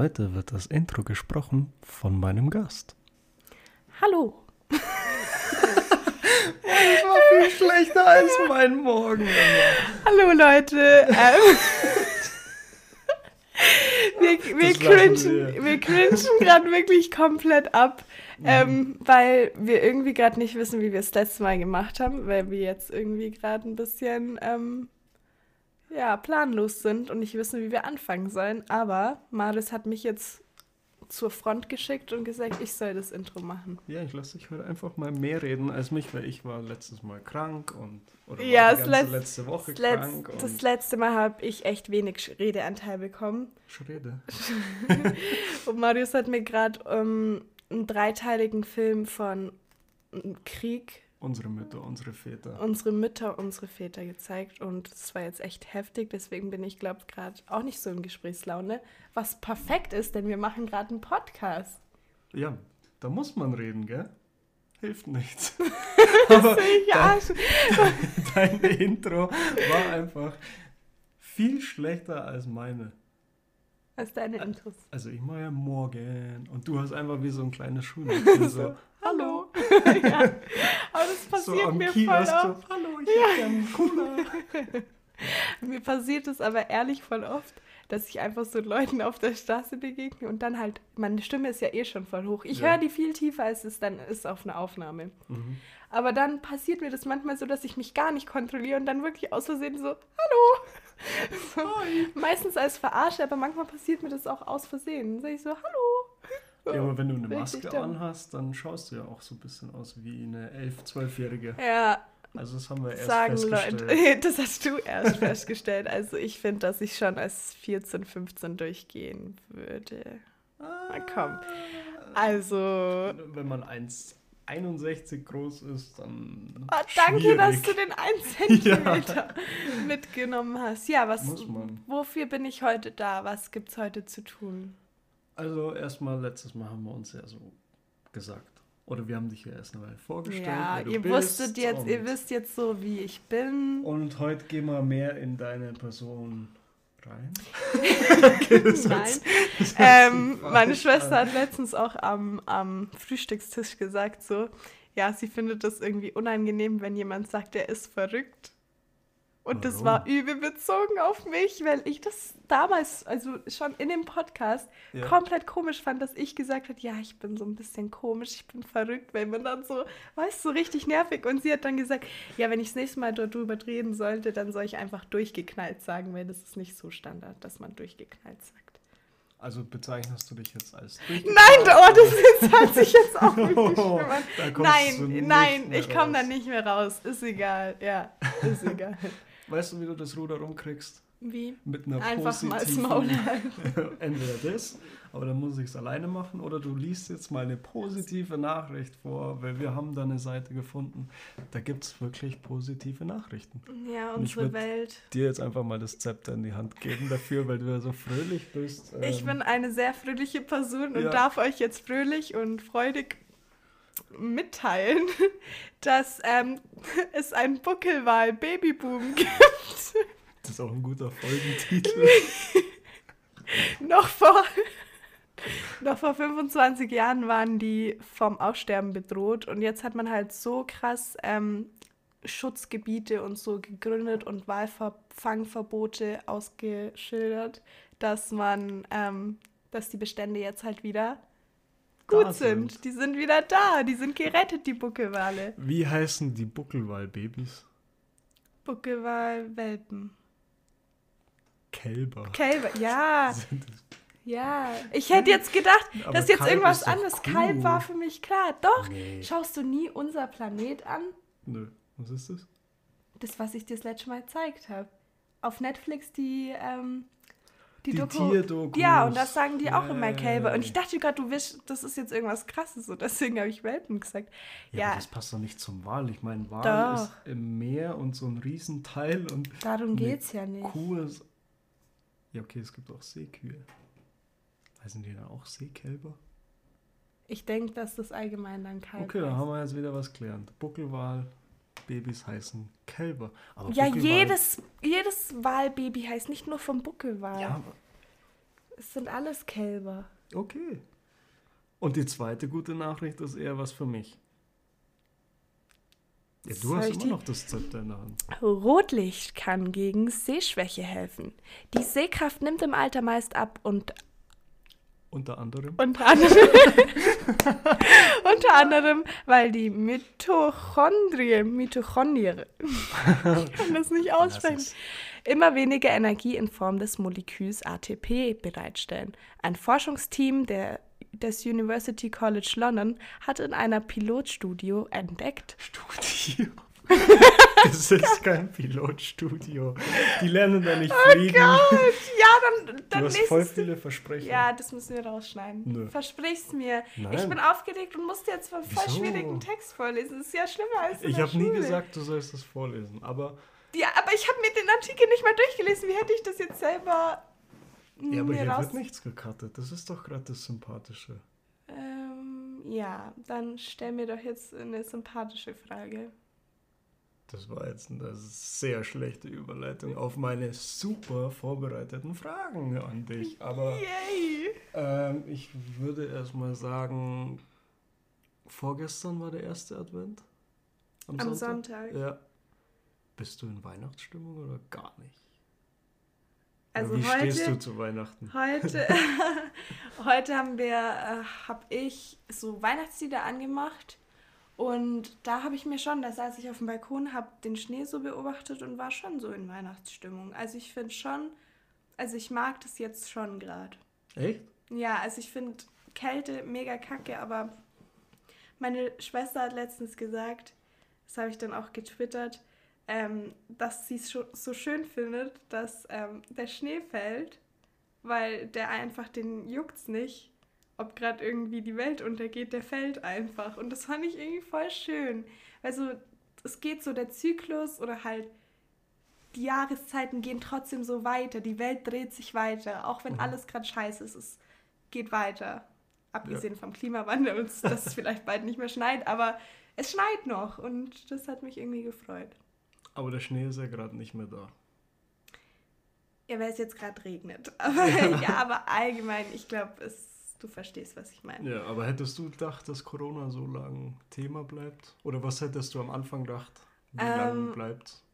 heute wird das Intro gesprochen von meinem Gast. Hallo. das war viel schlechter als mein Morgen. Hallo Leute. Ähm, wir, wir, cringen, wir cringen gerade wirklich komplett ab, mhm. ähm, weil wir irgendwie gerade nicht wissen, wie wir es letztes Mal gemacht haben, weil wir jetzt irgendwie gerade ein bisschen ähm, ja, planlos sind und nicht wissen, wie wir anfangen sollen. Aber Maris hat mich jetzt zur Front geschickt und gesagt, ich soll das Intro machen. Ja, ich lasse dich heute einfach mal mehr reden als mich, weil ich war letztes Mal krank und oder ja, die ganze letzte Woche das krank. Letz, das letzte Mal habe ich echt wenig Redeanteil bekommen. Schrede. und Marius hat mir gerade ähm, einen dreiteiligen Film von Krieg Unsere Mütter, unsere Väter. Unsere Mütter, unsere Väter gezeigt und es war jetzt echt heftig, deswegen bin ich, glaube ich, gerade auch nicht so in Gesprächslaune, was perfekt ist, denn wir machen gerade einen Podcast. Ja, da muss man reden, gell? Hilft nichts. Aber dein, dein Intro war einfach viel schlechter als meine. Als deine Intros. Also ich mache ja morgen und du hast einfach wie so ein kleines Schulmädchen so, hallo. ja. Aber das passiert so mir Kiosk voll oft. So, hallo, ich ja. hätte Cola. mir passiert es aber ehrlich voll oft, dass ich einfach so Leuten auf der Straße begegne und dann halt, meine Stimme ist ja eh schon voll hoch. Ich ja. höre die viel tiefer, als es dann ist auf einer Aufnahme. Mhm. Aber dann passiert mir das manchmal so, dass ich mich gar nicht kontrolliere und dann wirklich aus Versehen so, hallo. So, meistens als Verarsche, aber manchmal passiert mir das auch aus Versehen. Dann sage ich so, hallo. Ja, aber wenn du eine Maske anhast, dann schaust du ja auch so ein bisschen aus wie eine 11-, 12-Jährige. Ja. Also das haben wir erst sagen festgestellt. Leute, das hast du erst festgestellt. Also ich finde, dass ich schon als 14, 15 durchgehen würde. Na komm. Also. Wenn man eins 61 groß ist, dann. Oh, danke, schwierig. dass du den 1 cm ja. mitgenommen hast. Ja, was. Wofür bin ich heute da? Was gibt es heute zu tun? Also, erstmal, letztes Mal haben wir uns ja so gesagt. Oder wir haben dich ja erst einmal vorgestellt. Ja, ihr wusstet jetzt, ihr wisst jetzt so, wie ich bin. Und heute gehen wir mehr in deine Person rein? okay, Nein. ähm, meine Schwester hat letztens auch am, am Frühstückstisch gesagt, so, ja, sie findet das irgendwie unangenehm, wenn jemand sagt, er ist verrückt. Und Warum? das war übel bezogen auf mich, weil ich das damals, also schon in dem Podcast, ja. komplett komisch fand, dass ich gesagt habe, ja, ich bin so ein bisschen komisch, ich bin verrückt, weil man dann so, weißt du, so richtig nervig. Und sie hat dann gesagt, ja, wenn ich das nächste Mal darüber reden sollte, dann soll ich einfach durchgeknallt sagen, weil das ist nicht so Standard, dass man durchgeknallt sagt. Also bezeichnest du dich jetzt als Nein, oh, das ist, hat sich jetzt auch wirklich oh, Nein, nein, ich komme da nicht mehr raus. Ist egal, ja, ist egal. Weißt du, wie du das Ruder rumkriegst? Wie? Mit einer Einfach mal das Maul Entweder das, aber dann muss ich es alleine machen, oder du liest jetzt mal eine positive Nachricht vor, weil wir haben da eine Seite gefunden, da gibt es wirklich positive Nachrichten. Ja, unsere Und ich Welt. dir jetzt einfach mal das Zepter in die Hand geben dafür, weil du ja so fröhlich bist. Ähm, ich bin eine sehr fröhliche Person und ja. darf euch jetzt fröhlich und freudig mitteilen, dass ähm, es einen Buckelwal-Babyboom gibt. Das ist auch ein guter Folgentitel. noch, vor, noch vor 25 Jahren waren die vom Aussterben bedroht und jetzt hat man halt so krass ähm, Schutzgebiete und so gegründet und Walfangverbote ausgeschildert, dass man, ähm, dass die Bestände jetzt halt wieder gut sind. sind. Die sind wieder da. Die sind gerettet, die Buckelwale. Wie heißen die Buckelwal-Babys? Buckelwal-Welpen. Kälber. Kälber, ja. Ja, ich hätte jetzt gedacht, Aber dass jetzt Kalb irgendwas anderes. Cool. Kalb war für mich klar. Doch, nee. schaust du nie unser Planet an? Nö, was ist das? Das, was ich dir das letzte Mal gezeigt habe. Auf Netflix die ähm, die, die Doku. Ja, und das sagen die auch yeah. immer Kälber. Und ich dachte gerade, du wirst, das ist jetzt irgendwas krasses, so deswegen habe ich Welpen gesagt. Ja, ja. das passt doch nicht zum Wal. Ich meine, Wal doch. ist im Meer und so ein Riesenteil und. Darum geht es ja nicht. Kuh ist. Ja, okay, es gibt auch Seekühe. Heißen die dann auch Seekälber? Ich denke, dass das allgemein dann Kalb Okay, dann haben wir jetzt wieder was gelernt. Buckelwal, Babys heißen Kälber. Aber ja, jedes, jedes Walbaby heißt nicht nur vom Buckelwal. Ja, Es sind alles Kälber. Okay. Und die zweite gute Nachricht ist eher was für mich. Ja, du Soll hast immer noch das Zepter in der Hand. Rotlicht kann gegen Sehschwäche helfen. Die Sehkraft nimmt im Alter meist ab und Unter anderem. unter anderem, unter anderem weil die Mitochondrie, Mitochondrie, ich kann das nicht aussprechen, immer weniger Energie in Form des Moleküls ATP bereitstellen. Ein Forschungsteam der, des University College London hat in einer Pilotstudio entdeckt, Studio. das ist kein Pilotstudio. Die lernen da nicht fliegen. ja, dann, Du dann hast voll viele Versprechen. Ja, das müssen wir rausschneiden. Nö. Versprich's mir. Nein. Ich bin aufgeregt und musste jetzt einen voll Wieso? schwierigen Text vorlesen. Das ist ja schlimmer als in Ich habe nie gesagt, du sollst das vorlesen, aber, Ja, aber ich habe mir den Artikel nicht mal durchgelesen. Wie hätte ich das jetzt selber ja, aber mir hier raus... wird nichts gecuttet. Das ist doch gerade das Sympathische. Ähm, ja, dann stell mir doch jetzt eine sympathische Frage. Das war jetzt eine sehr schlechte Überleitung auf meine super vorbereiteten Fragen an dich. Aber ähm, ich würde erstmal sagen, vorgestern war der erste Advent. Am Sonntag. Ja. Bist du in Weihnachtsstimmung oder gar nicht? Also Wie stehst du heute, zu Weihnachten? heute, heute haben wir, äh, habe ich so Weihnachtslieder angemacht und da habe ich mir schon, da saß ich auf dem Balkon, habe den Schnee so beobachtet und war schon so in Weihnachtsstimmung. Also ich finde schon, also ich mag das jetzt schon gerade. Echt? Ja, also ich finde Kälte mega kacke, aber meine Schwester hat letztens gesagt, das habe ich dann auch getwittert, ähm, dass sie es so schön findet, dass ähm, der Schnee fällt, weil der einfach, den juckt's nicht, ob gerade irgendwie die Welt untergeht, der fällt einfach. Und das fand ich irgendwie voll schön. Also es geht so der Zyklus oder halt die Jahreszeiten gehen trotzdem so weiter. Die Welt dreht sich weiter, auch wenn Mhm. alles gerade scheiße ist. Es geht weiter. Abgesehen vom Klimawandel und dass es vielleicht bald nicht mehr schneit, aber es schneit noch und das hat mich irgendwie gefreut. Aber der Schnee ist ja gerade nicht mehr da. Ja, weil es jetzt gerade regnet. Aber ja, aber allgemein, ich glaube, du verstehst, was ich meine. Ja, aber hättest du gedacht, dass Corona so lang Thema bleibt? Oder was hättest du am Anfang gedacht? Wie Ähm, lang bleibt?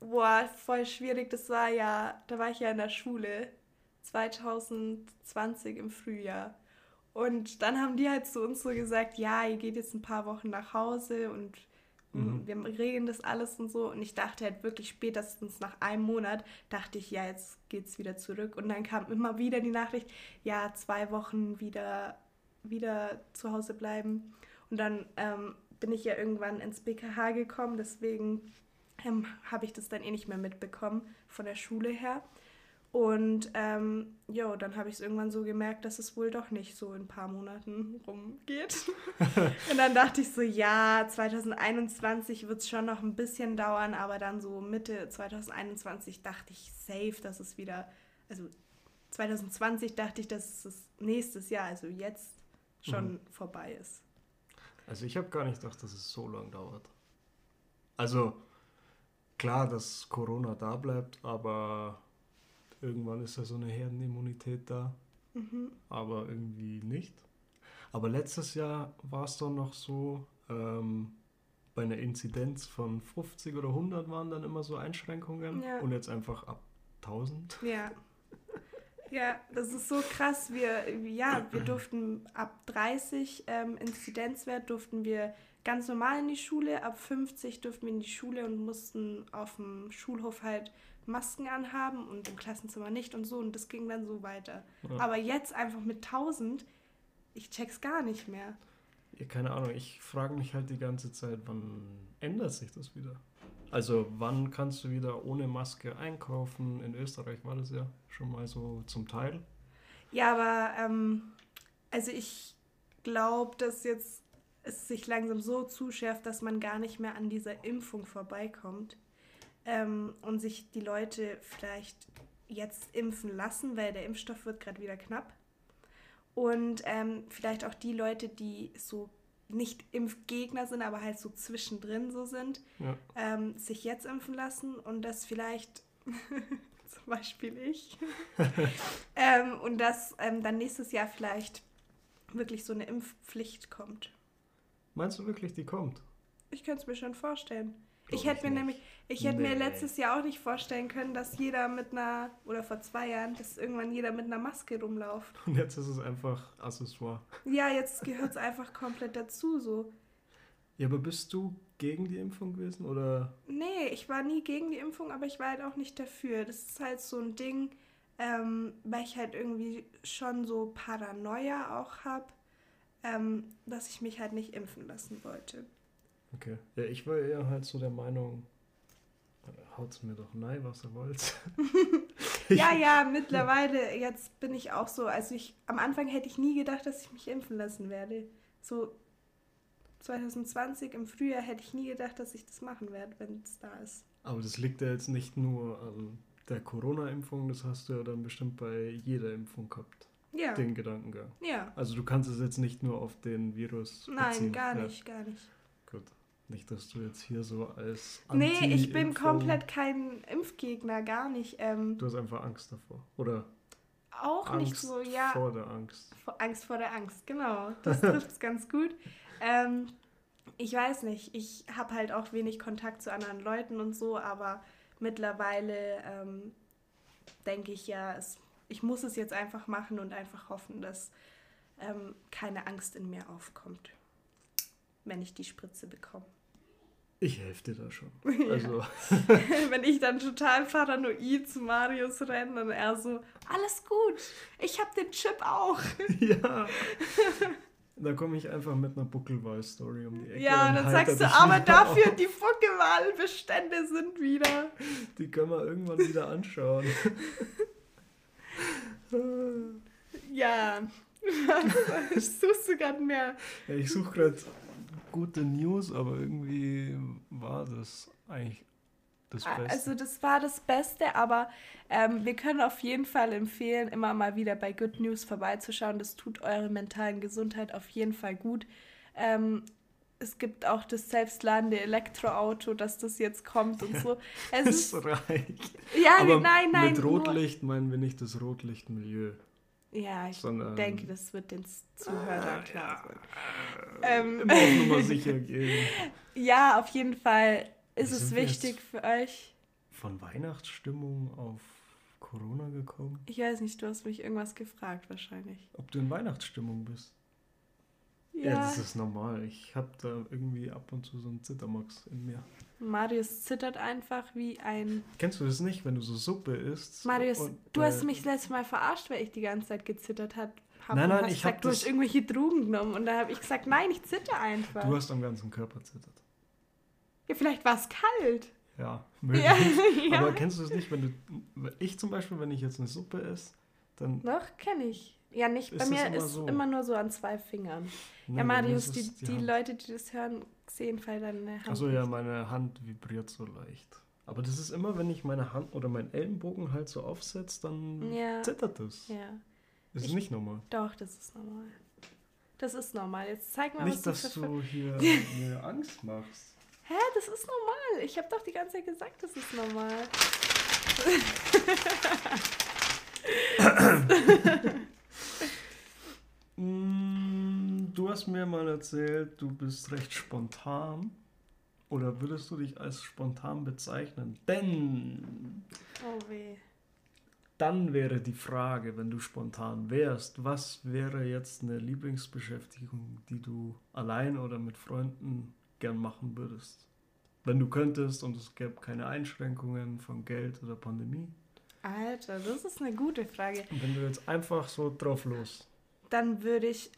Boah, voll schwierig. Das war ja, da war ich ja in der Schule 2020 im Frühjahr. Und dann haben die halt zu uns so gesagt, ja, ihr geht jetzt ein paar Wochen nach Hause und Mhm. wir regeln das alles und so. Und ich dachte halt wirklich spätestens nach einem Monat, dachte ich, ja, jetzt geht's wieder zurück. Und dann kam immer wieder die Nachricht, ja, zwei Wochen wieder, wieder zu Hause bleiben. Und dann ähm, bin ich ja irgendwann ins BKH gekommen, deswegen ähm, habe ich das dann eh nicht mehr mitbekommen von der Schule her. Und ähm, jo, dann habe ich es irgendwann so gemerkt, dass es wohl doch nicht so in ein paar Monaten rumgeht. und dann dachte ich so, ja, 2021 wird es schon noch ein bisschen dauern, aber dann so Mitte 2021 dachte ich safe, dass es wieder, also 2020 dachte ich, dass es nächstes Jahr, also jetzt schon Mhm. vorbei ist. Also ich habe gar nicht gedacht, dass es so lang dauert. Also klar, dass Corona da bleibt, aber irgendwann ist ja so eine Herdenimmunität da, Mhm. aber irgendwie nicht. Aber letztes Jahr war es doch noch so, ähm, bei einer Inzidenz von 50 oder 100 waren dann immer so Einschränkungen Ja. und jetzt einfach ab 1000. Ja. Ja, das ist so krass. Wir, ja, wir durften ab 30 ähm, Inzidenzwert durften wir ganz normal in die Schule, ab 50 durften wir in die Schule und mussten auf dem Schulhof halt Masken anhaben und im Klassenzimmer nicht und so und das ging dann so weiter. Ja. Aber jetzt einfach mit 1000, ich check's gar nicht mehr. Ja, keine Ahnung, ich frage mich halt die ganze Zeit, wann ändert sich das wieder? Also wann kannst du wieder ohne Maske einkaufen? In Österreich war das ja schon mal so zum Teil. Ja, aber ähm, also ich glaube, dass jetzt es sich langsam so zuschärft, dass man gar nicht mehr an dieser Impfung vorbeikommt ähm, und sich die Leute vielleicht jetzt impfen lassen, weil der Impfstoff wird gerade wieder knapp. Und ähm, vielleicht auch die Leute, die so nicht Impfgegner sind, aber halt so zwischendrin so sind, Ja. ähm, sich jetzt impfen lassen und das vielleicht zum Beispiel ich. ähm, und dass ähm, dann nächstes Jahr vielleicht wirklich so eine Impfpflicht kommt. Meinst du wirklich, die kommt? Ich könnte es mir schon vorstellen. Glaub ich hätte mir nicht. nämlich, ich hätte nee. mir letztes Jahr auch nicht vorstellen können, dass jeder mit einer, oder vor zwei Jahren, dass irgendwann jeder mit einer Maske rumläuft. Und jetzt ist es einfach Accessoire. Ja, jetzt gehört es einfach komplett dazu, so. Ja, aber bist du gegen die Impfung gewesen, oder? Nee, ich war nie gegen die Impfung, aber ich war halt auch nicht dafür. Das ist halt so ein Ding, ähm, weil ich halt irgendwie schon so Paranoia auch habe, ähm, dass ich mich halt nicht impfen lassen wollte. Okay. Ja, ich war eher halt so der Meinung, haut's mir doch nein, was ihr wollt. ja, ja, mittlerweile, jetzt bin ich auch so, also ich, am Anfang hätte ich nie gedacht, dass ich mich impfen lassen werde. So 2020 im Frühjahr hätte ich nie gedacht, dass ich das machen werde, wenn es da ist. Aber das liegt ja jetzt nicht nur an der Corona-Impfung, das hast du ja dann bestimmt bei jeder Impfung gehabt. Ja. Den Gedankengang. Ja. Also du kannst es jetzt nicht nur auf den Virus Nein, beziehen. gar nicht, ja. gar nicht. Gut. Nicht, dass du jetzt hier so als Anti Nee, ich bin komplett kein Impfgegner, gar nicht. Ähm, du hast einfach Angst davor, oder? Auch Angst nicht so, ja. vor der Angst. Vor Angst vor der Angst, genau. Das trifft es ganz gut. Ähm, ich weiß nicht, ich habe halt auch wenig Kontakt zu anderen Leuten und so, aber mittlerweile ähm, denke ich ja, es, ich muss es jetzt einfach machen und einfach hoffen, dass ähm, keine Angst in mir aufkommt, wenn ich die Spritze bekomme. Ich helfe dir da schon. Ja. Also. Wenn ich dann total paranoid zu Marius renne und er so, alles gut, ich habe den Chip auch. Ja. Da komme ich einfach mit einer Buckelwahl-Story um die Ecke. Ja, und dann sagst du, aber dafür auf. die Buckelwahl-Bestände sind wieder. Die können wir irgendwann wieder anschauen. ja. Was suchst du gerade mehr? Ja, ich suche gerade gute News, aber irgendwie war das eigentlich das ah, Beste. Also das war das Beste, aber ähm, wir können auf jeden Fall empfehlen, immer mal wieder bei Good News vorbeizuschauen. Das tut eurer mentalen Gesundheit auf jeden Fall gut. Ähm, es gibt auch das selbstladende Elektroauto, dass das jetzt kommt und so. Es das ist, reicht. Ja, aber nein, nein. Mit Rotlicht meinen wir nicht das Rotlichtmilieu. Ja, ich sondern, denke, das wird den Zuhörern klar sein. Ähm, immer auf Nummer sicher gehen. Ja, auf jeden Fall ist es wichtig für euch. Von Weihnachtsstimmung auf Corona gekommen? Ich weiß nicht, du hast mich irgendwas gefragt wahrscheinlich. Ob du in Weihnachtsstimmung bist? Ja, ja das ist normal. Ich habe da irgendwie ab und zu so einen Zittermax in mir. Marius zittert einfach wie ein. Kennst du das nicht, wenn du so Suppe isst? Marius, und, du hast mich letztes Mal verarscht, weil ich die ganze Zeit gezittert habe. Nein, nein, ich habe. Du hast irgendwelche Drogen genommen und da habe ich gesagt, nein, ich zitter einfach. Du hast am ganzen Körper zittert. Ja, vielleicht war es kalt. Ja, möglich. Ja, Aber kennst du es nicht, wenn du. Ich zum Beispiel, wenn ich jetzt eine Suppe esse, dann. Doch, kenne ich. Ja, nicht. Bei mir ist so? immer nur so an zwei Fingern. Nee, ja, Marius, die, die, die Leute, die das hören, sehen vielleicht deine Hand. Achso, ja, meine Hand vibriert so leicht. Aber das ist immer, wenn ich meine Hand oder meinen Ellenbogen halt so aufsetze, dann ja. zittert das. Ja. Das ist ich, nicht normal. Doch, das ist normal. Das ist normal. Jetzt zeig mal, nicht, was du Nicht, dass du hier mir Angst machst. Hä, das ist normal. Ich habe doch die ganze Zeit gesagt, das ist normal. Mm, du hast mir mal erzählt, du bist recht spontan. Oder würdest du dich als spontan bezeichnen? Denn. Oh weh. Dann wäre die Frage, wenn du spontan wärst, was wäre jetzt eine Lieblingsbeschäftigung, die du allein oder mit Freunden gern machen würdest? Wenn du könntest und es gäbe keine Einschränkungen von Geld oder Pandemie? Alter, das ist eine gute Frage. Und wenn du jetzt einfach so drauf los. Dann würde ich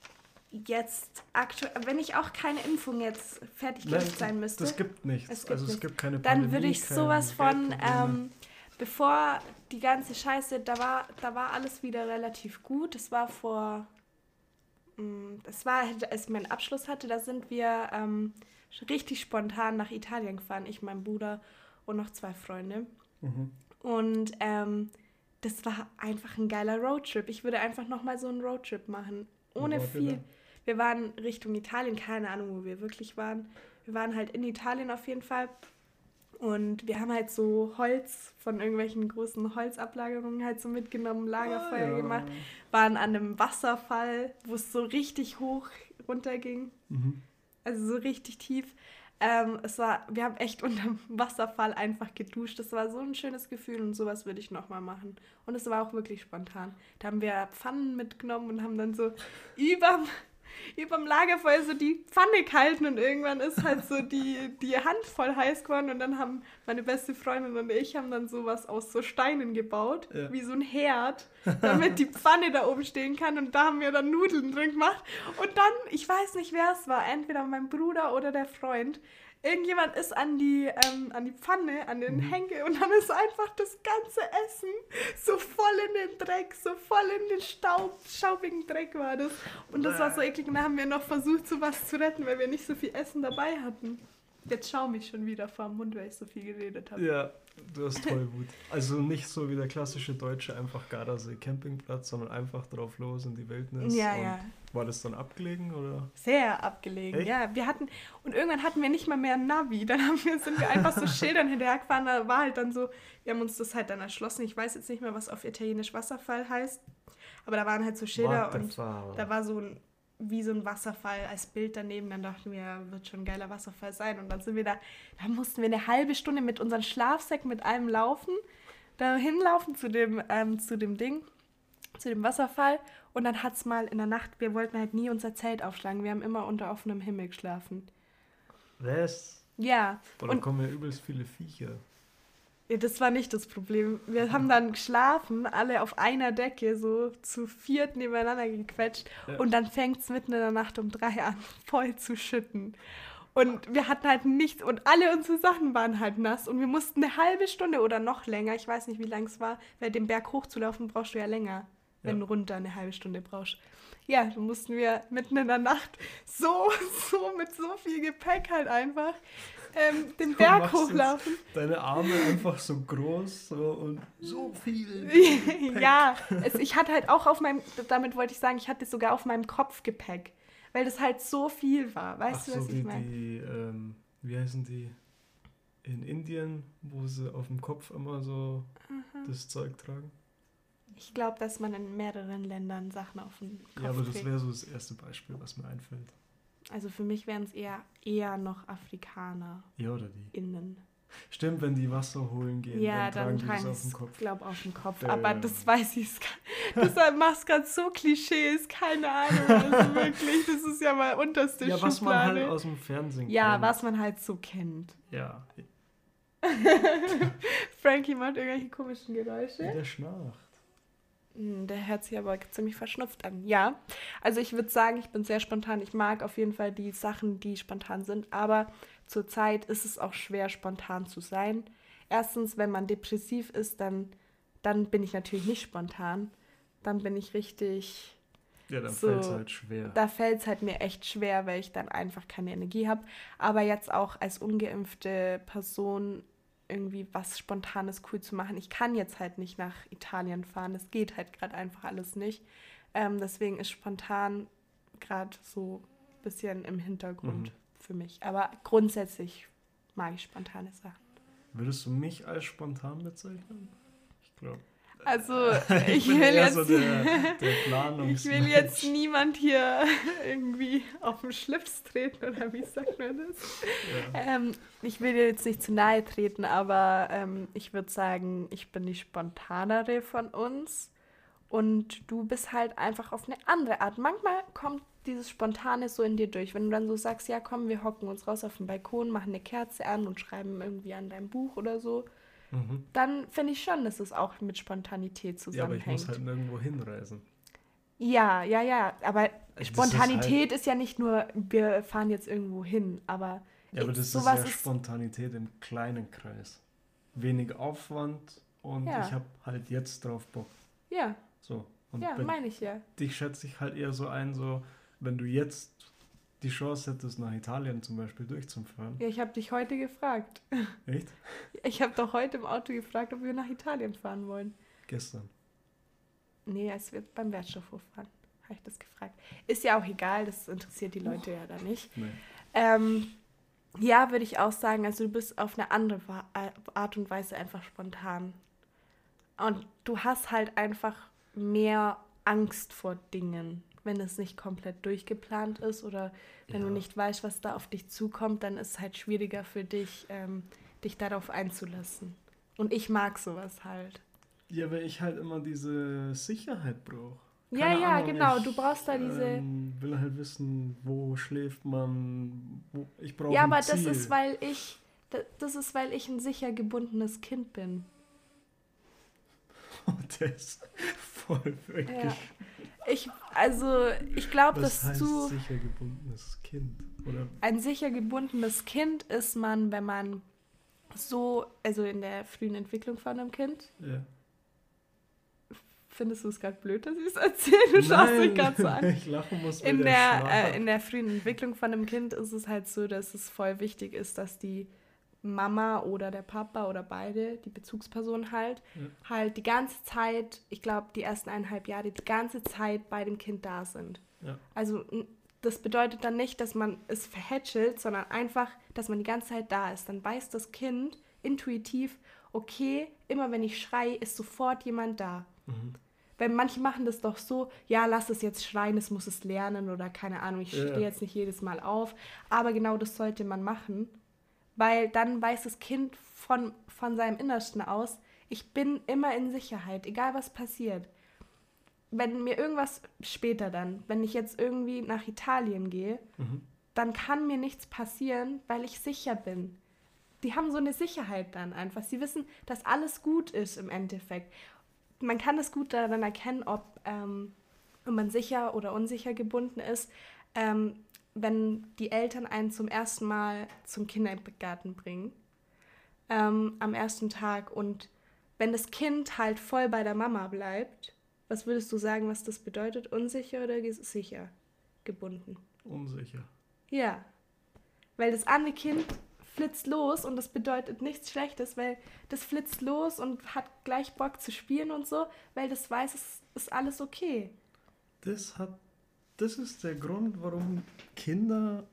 jetzt aktuell, wenn ich auch keine Impfung jetzt fertig geimpft sein müsste. Das gibt nichts. Es gibt also nichts. es gibt keine Pandemie. Dann würde ich sowas von, ähm, bevor die ganze Scheiße, da war, da war alles wieder relativ gut. Es war vor, mm, es war, als ich meinen Abschluss hatte, da sind wir ähm, richtig spontan nach Italien gefahren. Ich, mein Bruder und noch zwei Freunde. Mhm. Und ähm, das war einfach ein geiler Roadtrip. Ich würde einfach nochmal so einen Roadtrip machen. Ohne viel. Wir waren Richtung Italien, keine Ahnung, wo wir wirklich waren. Wir waren halt in Italien auf jeden Fall. Und wir haben halt so Holz von irgendwelchen großen Holzablagerungen halt so mitgenommen, Lagerfeuer ah, ja. gemacht, waren an einem Wasserfall, wo es so richtig hoch runterging. Mhm. Also so richtig tief. Ähm, es war, wir haben echt unter dem Wasserfall einfach geduscht. Das war so ein schönes Gefühl und sowas würde ich nochmal machen. Und es war auch wirklich spontan. Da haben wir Pfannen mitgenommen und haben dann so überm überm Lagerfeuer so die Pfanne gehalten und irgendwann ist halt so die, die Hand voll heiß geworden und dann haben meine beste Freundin und ich haben dann sowas aus so Steinen gebaut, ja. wie so ein Herd, damit die Pfanne da oben stehen kann und da haben wir dann Nudeln drin gemacht und dann, ich weiß nicht wer es war, entweder mein Bruder oder der Freund, irgendjemand ist an die, ähm, an die Pfanne, an den mhm. Henkel und dann ist einfach das ganze Essen so voll in den Dreck, so voll in den Staub, schaubigen Dreck war das. Und das war so eklig. Und dann haben wir noch versucht, sowas zu retten, weil wir nicht so viel Essen dabei hatten. Jetzt schau mich schon wieder vor dem Mund, weil ich so viel geredet habe. Ja, du hast Tollwut. Also nicht so wie der klassische Deutsche einfach Gardasee Campingplatz, sondern einfach drauf los in die Wildnis. Ja, ja. War das dann abgelegen oder? Sehr abgelegen, Echt? ja. Wir hatten und irgendwann hatten wir nicht mal mehr ein Navi. Dann haben wir, sind wir einfach so Schildern hinterhergefahren. Da war halt dann so, wir haben uns das halt dann erschlossen. Ich weiß jetzt nicht mehr, was auf Italienisch Wasserfall heißt, aber da waren halt so Schilder und da war so ein wie so ein Wasserfall als Bild daneben. Dann dachten wir, wird schon ein geiler Wasserfall sein. Und dann sind wir da, da mussten wir eine halbe Stunde mit unseren Schlafsäcken mit allem laufen, da hinlaufen zu dem, ähm, zu dem Ding, zu dem Wasserfall. Und dann hat es mal in der Nacht, wir wollten halt nie unser Zelt aufschlagen. Wir haben immer unter offenem Himmel geschlafen. Was? Ja. Und kommen ja übelst viele Viecher. Ja, das war nicht das Problem. Wir haben dann geschlafen, alle auf einer Decke, so zu viert nebeneinander gequetscht. Ja. Und dann fängt es mitten in der Nacht um drei an, voll zu schütten. Und wir hatten halt nichts und alle unsere Sachen waren halt nass. Und wir mussten eine halbe Stunde oder noch länger, ich weiß nicht, wie lang es war, weil den Berg hochzulaufen brauchst du ja länger, wenn ja. du runter eine halbe Stunde brauchst. Ja, dann mussten wir mitten in der Nacht so, so mit so viel Gepäck halt einfach ähm, den du Berg hochlaufen. Deine Arme einfach so groß so, und so viel. ja, es, ich hatte halt auch auf meinem, damit wollte ich sagen, ich hatte sogar auf meinem Kopf Gepäck, weil das halt so viel war. Weißt Ach du, was so ich meine? Ähm, wie heißen die? In Indien, wo sie auf dem Kopf immer so mhm. das Zeug tragen? Ich glaube, dass man in mehreren Ländern Sachen auf dem Kopf Ja, aber das wäre so das erste Beispiel, was mir einfällt. Also für mich wären es eher, eher noch Afrikaner. Ja, oder die? Innen. Stimmt, wenn die Wasser holen gehen, ja, dann, tragen die es auf dem Kopf. Ich glaube auf dem Kopf. Äh, Aber das weiß ich. Das machst gerade so Klischees, keine Ahnung. Also wirklich, das ist ja mal unterste Ja, was man halt aus dem Fernsehen Ja, kennt. was man halt so kennt. Ja. Frankie macht irgendwelche komischen Geräusche. Der schnarcht. Hm, der hört sich aber ziemlich verschnupft an. Ja, also ich würde sagen, ich bin sehr spontan. Ich mag auf jeden Fall die Sachen, die spontan sind, aber zurzeit ist es auch schwer, spontan zu sein. Erstens, wenn man depressiv ist, dann, dann bin ich natürlich nicht spontan. Dann bin ich richtig. Ja, dann so, fällt es halt schwer. Da fällt es halt mir echt schwer, weil ich dann einfach keine Energie habe. Aber jetzt auch als ungeimpfte Person irgendwie was Spontanes cool zu machen. Ich kann jetzt halt nicht nach Italien fahren. Das geht halt gerade einfach alles nicht. Ähm, deswegen ist spontan gerade so ein bisschen im Hintergrund mhm. für mich. Aber grundsätzlich mag ich spontane Sachen. Würdest du mich als spontan bezeichnen? Ich glaube. Also ich, ich will jetzt, so der, der ich will jetzt niemand hier irgendwie auf den Schlips treten oder wie sagt man das? Ja. Ähm, ich will dir jetzt nicht zu nahe treten, aber ähm, ich würde sagen, ich bin die spontanere von uns und du bist halt einfach auf eine andere Art. Manchmal kommt dieses Spontane so in dir durch, wenn du dann so sagst, ja komm, wir hocken uns raus auf den Balkon, machen eine Kerze an und schreiben irgendwie an deinem Buch oder so mhm. dann finde ich schon, dass es auch mit Spontanität zusammenhängt. Ja, aber ich muss halt nirgendwo hinreisen. Ja, ja, ja. Aber also Spontanität ist, halt ist, ja nicht nur, wir fahren jetzt irgendwo hin, aber. Ja, aber das ist ja Spontanität im kleinen Kreis. Wenig Aufwand und ja. ich habe halt jetzt drauf Bock. Ja. So. Und ja, meine ich ja. Dich schätze ich halt eher so ein, so, wenn du jetzt die Chance hättest, nach Italien zum Beispiel durchzufahren. Ja, ich habe dich heute gefragt. Echt? Ich habe doch heute im Auto gefragt, ob wir nach Italien fahren wollen. Gestern. Nee, als wir beim Wertstoffhof fahren, habe ich das gefragt. Ist ja auch egal, das interessiert die Leute oh. ja da nicht. Nee. Ähm, Ja, würde ich auch sagen. Also du bist auf eine andere äh, Art und Weise einfach spontan. Und du hast halt einfach mehr Angst vor Dingen. Wenn es nicht komplett durchgeplant ist oder wenn ja. du nicht weißt, was da auf dich zukommt, dann ist es halt schwieriger für dich, ähm, dich darauf einzulassen. Und ich mag sowas halt. Ja, weil ich halt immer diese Sicherheit brauche. Ja, ja, Ahnung, genau. Ich, du brauchst da diese. Ähm, will halt wissen, wo schläft man. Wo, ich brauche. Ja, aber Ziel. das ist, weil ich. Das ist, weil ich ein sicher gebundenes Kind bin. Oh, der ist voll wirklich. Ja. Ich, also, ich glaube, dass heißt du. sicher gebundenes Kind, oder? Ein sicher gebundenes Kind ist man, wenn man so, also in der frühen Entwicklung von einem Kind. Ja Findest du es gerade blöd, dass ich es erzähle? Du schaust mich gerade so an. Ich lachen muss in der, äh, in der frühen Entwicklung von einem Kind ist es halt so, dass es voll wichtig ist, dass die Mama oder der Papa oder beide, die Bezugsperson halt, ja. halt die ganze Zeit, ich glaube die ersten eineinhalb Jahre, die ganze Zeit bei dem Kind da sind. Ja. Also das bedeutet dann nicht, dass man es verhätschelt, sondern einfach, dass man die ganze Zeit da ist. Dann weiß das Kind intuitiv, okay, immer wenn ich schreie, ist sofort jemand da. Mhm. Weil manche machen das doch so, ja, lass es jetzt schreien, es muss es lernen oder keine Ahnung, ich stehe jetzt nicht jedes Mal auf. Aber genau das sollte man machen, weil dann weiß das Kind von, von seinem Innersten aus, ich bin immer in Sicherheit, egal was passiert. Wenn mir irgendwas später dann, wenn ich jetzt irgendwie nach Italien gehe, mhm. dann kann mir nichts passieren, weil ich sicher bin. Die haben so eine Sicherheit dann einfach. Sie wissen, dass alles gut ist im Endeffekt man kann es gut daran erkennen, ob, ähm, ob man sicher oder unsicher gebunden ist, ähm, wenn die Eltern einen zum ersten Mal zum Kindergarten bringen ähm, am ersten Tag und wenn das Kind halt voll bei der Mama bleibt, was würdest du sagen, was das bedeutet? Unsicher oder sicher gebunden? Unsicher. Ja. Weil das andere Kind flitzt los und das bedeutet nichts Schlechtes, weil das flitzt los und hat gleich Bock zu spielen und so, weil das weiß, es ist alles okay. Das hat, das ist der Grund, warum Kinder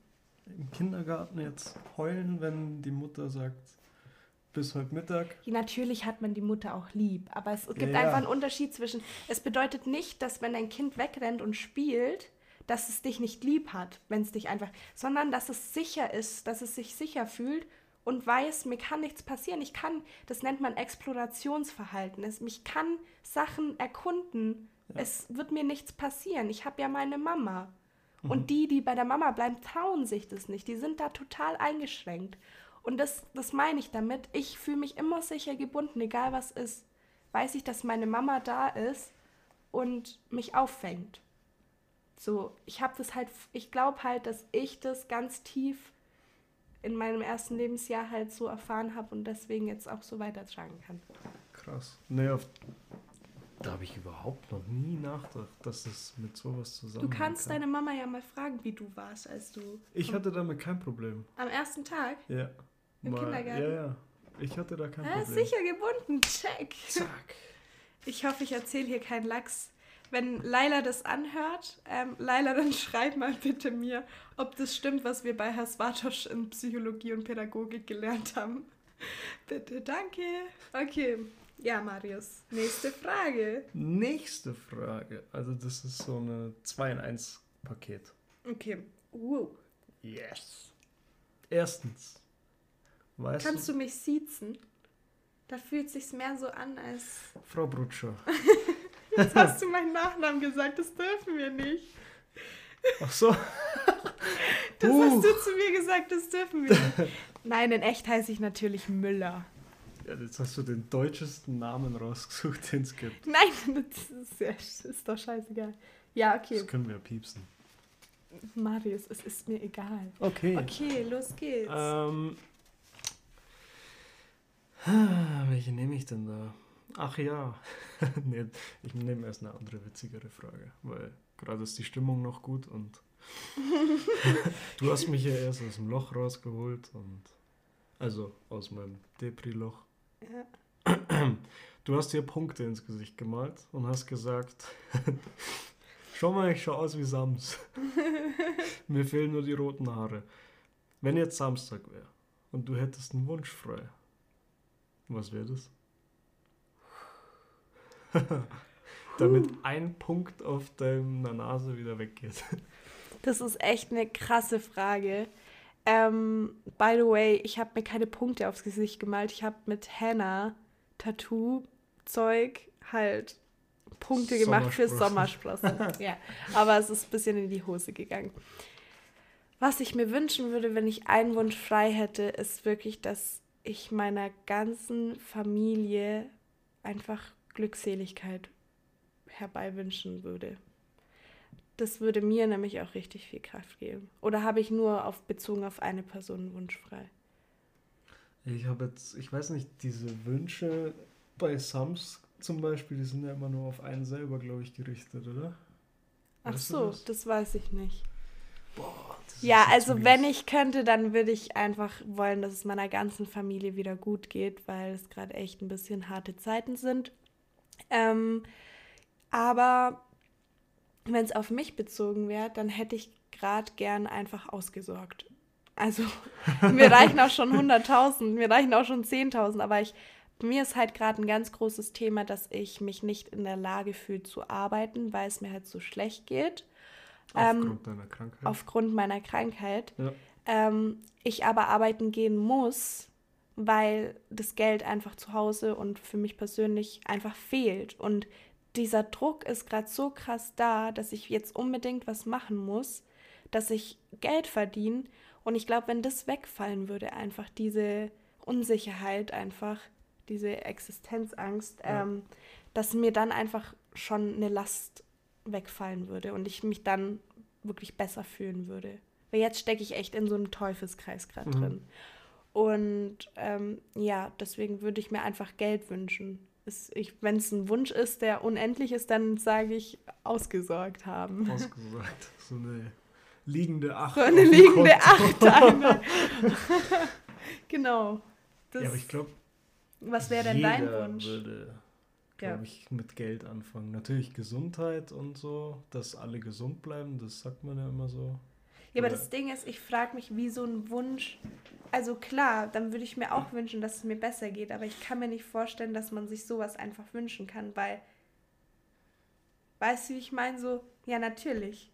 im Kindergarten jetzt heulen, wenn die Mutter sagt, bis heute Mittag. Natürlich hat man die Mutter auch lieb, aber es gibt ja, einfach einen Unterschied zwischen, es bedeutet nicht, dass wenn ein Kind wegrennt und spielt, dass es dich nicht lieb hat, wenn es dich einfach, sondern dass es sicher ist, dass es sich sicher fühlt und weiß, mir kann nichts passieren. Ich kann, das nennt man Explorationsverhalten. Es, mich kann Sachen erkunden. Ja. Es wird mir nichts passieren. Ich habe ja meine Mama. Mhm. Und die, die bei der Mama bleiben, trauen sich das nicht. Die sind da total eingeschränkt. Und das, das meine ich damit. Ich fühle mich immer sicher gebunden, egal was ist. Weiß ich, dass meine Mama da ist und mich auffängt. So, ich habe das halt, ich glaube halt, dass ich das ganz tief in meinem ersten Lebensjahr halt so erfahren habe und deswegen jetzt auch so weitertragen kann. Krass. Auf, da habe ich überhaupt noch nie nachgedacht, dass es mit sowas zusammenhängt. Du kannst kann. deine Mama ja mal fragen, wie du warst, als du. Ich hatte damit kein Problem. Am ersten Tag? Ja. Im mal, Kindergarten? Ja, ja. Ich hatte da kein ja, Problem. Sicher gebunden, check. Zack. Ich hoffe, ich erzähle hier keinen Lachs wenn Laila das anhört, ähm, Laila, dann schreib mal bitte mir, ob das stimmt, was wir bei Herr Swartosch in Psychologie und Pädagogik gelernt haben. bitte, danke. Okay. Ja, Marius, nächste Frage. Nächste Frage. Also das ist so eine 2 in 1 Paket. Okay. Wow. Yes. Erstens. Weißt Kannst du, du mich siezen? Da fühlt sich's mehr so an als. Frau Brutscher. Jetzt hast du meinen Nachnamen gesagt, das dürfen wir nicht. Ach so. Das uh. hast du zu mir gesagt, das dürfen wir nicht. Nein, in echt heiße ich natürlich Müller. Ja, jetzt hast du den deutschesten Namen rausgesucht, den es gibt. Nein, das ist, ja, das ist doch scheißegal. Ja, okay. Das können wir piepsen. Marius, es ist mir egal. Okay. Okay, los geht's. Ähm, welche nehme ich denn da? Ach ja. nee, ich nehme erst eine andere witzigere Frage, weil gerade ist die Stimmung noch gut und du hast mich ja erst aus dem Loch rausgeholt und also aus meinem Depri-Loch. Ja. Du hast dir Punkte ins Gesicht gemalt und hast gesagt, schau mal, ich schaue aus wie Sams. Mir fehlen nur die roten Haare. Wenn jetzt Samstag wäre und du hättest einen Wunsch frei, was wäre das? Damit ein Punkt auf deiner Nase wieder weggeht. Das ist echt eine krasse Frage. Ähm, by the way, ich habe mir keine Punkte aufs Gesicht gemalt. Ich habe mit Henna Tattoo-Zeug halt Punkte gemacht für Sommersprossen. ja, aber es ist ein bisschen in die Hose gegangen. Was ich mir wünschen würde, wenn ich einen Wunsch frei hätte, ist wirklich, dass ich meiner ganzen Familie einfach Glückseligkeit herbeiwünschen würde. Das würde mir nämlich auch richtig viel Kraft geben. Oder habe ich nur auf, bezogen auf eine Person wunschfrei? Ich habe jetzt, ich weiß nicht, diese Wünsche bei Sams zum Beispiel, die sind ja immer nur auf einen selber, glaube ich, gerichtet, oder? Ach weißt so, das? das? weiß ich nicht. Boah, ja, also wenn ich könnte, dann würde ich einfach wollen, dass es meiner ganzen Familie wieder gut geht, weil es gerade echt ein bisschen harte Zeiten sind. Ähm, aber wenn es auf mich bezogen wäre, dann hätte ich gerade gern einfach ausgesorgt. Also mir reichen auch schon 100.000, mir reichen auch schon 10.000, aber ich, mir ist halt gerade ein ganz großes Thema, dass ich mich nicht in der Lage fühle zu arbeiten, weil es mir halt so schlecht geht. Aufgrund ähm, deiner Krankheit. Aufgrund meiner Krankheit. Ja. Ähm, ich aber arbeiten gehen muss, weil das Geld einfach zu Hause und für mich persönlich einfach fehlt. Und dieser Druck ist gerade so krass da, dass ich jetzt unbedingt was machen muss, dass ich Geld verdiene. Und ich glaube, wenn das wegfallen würde, einfach diese Unsicherheit, einfach diese Existenzangst, ja. ähm, dass mir dann einfach schon eine Last wegfallen würde und ich mich dann wirklich besser fühlen würde. Weil jetzt stecke ich echt in so einem Teufelskreis gerade mhm. drin. Und ähm, ja, deswegen würde ich mir einfach Geld wünschen wenn es ein Wunsch ist, der unendlich ist, dann sage ich ausgesorgt haben. Ausgesorgt. So eine liegende Acht. So eine liegende Acht. Eine. genau. Das, ja, aber ich glaube. Was wäre denn dein Wunsch? würde, glaube ja. ich, mit Geld anfangen. Natürlich Gesundheit und so, dass alle gesund bleiben, das sagt man ja immer so. Ja, aber das Ding ist, ich frage mich, wie so ein Wunsch. Also klar, dann würde ich mir auch wünschen, dass es mir besser geht, aber ich kann mir nicht vorstellen, dass man sich sowas einfach wünschen kann, weil. Weißt du, wie ich meine? So, ja, natürlich.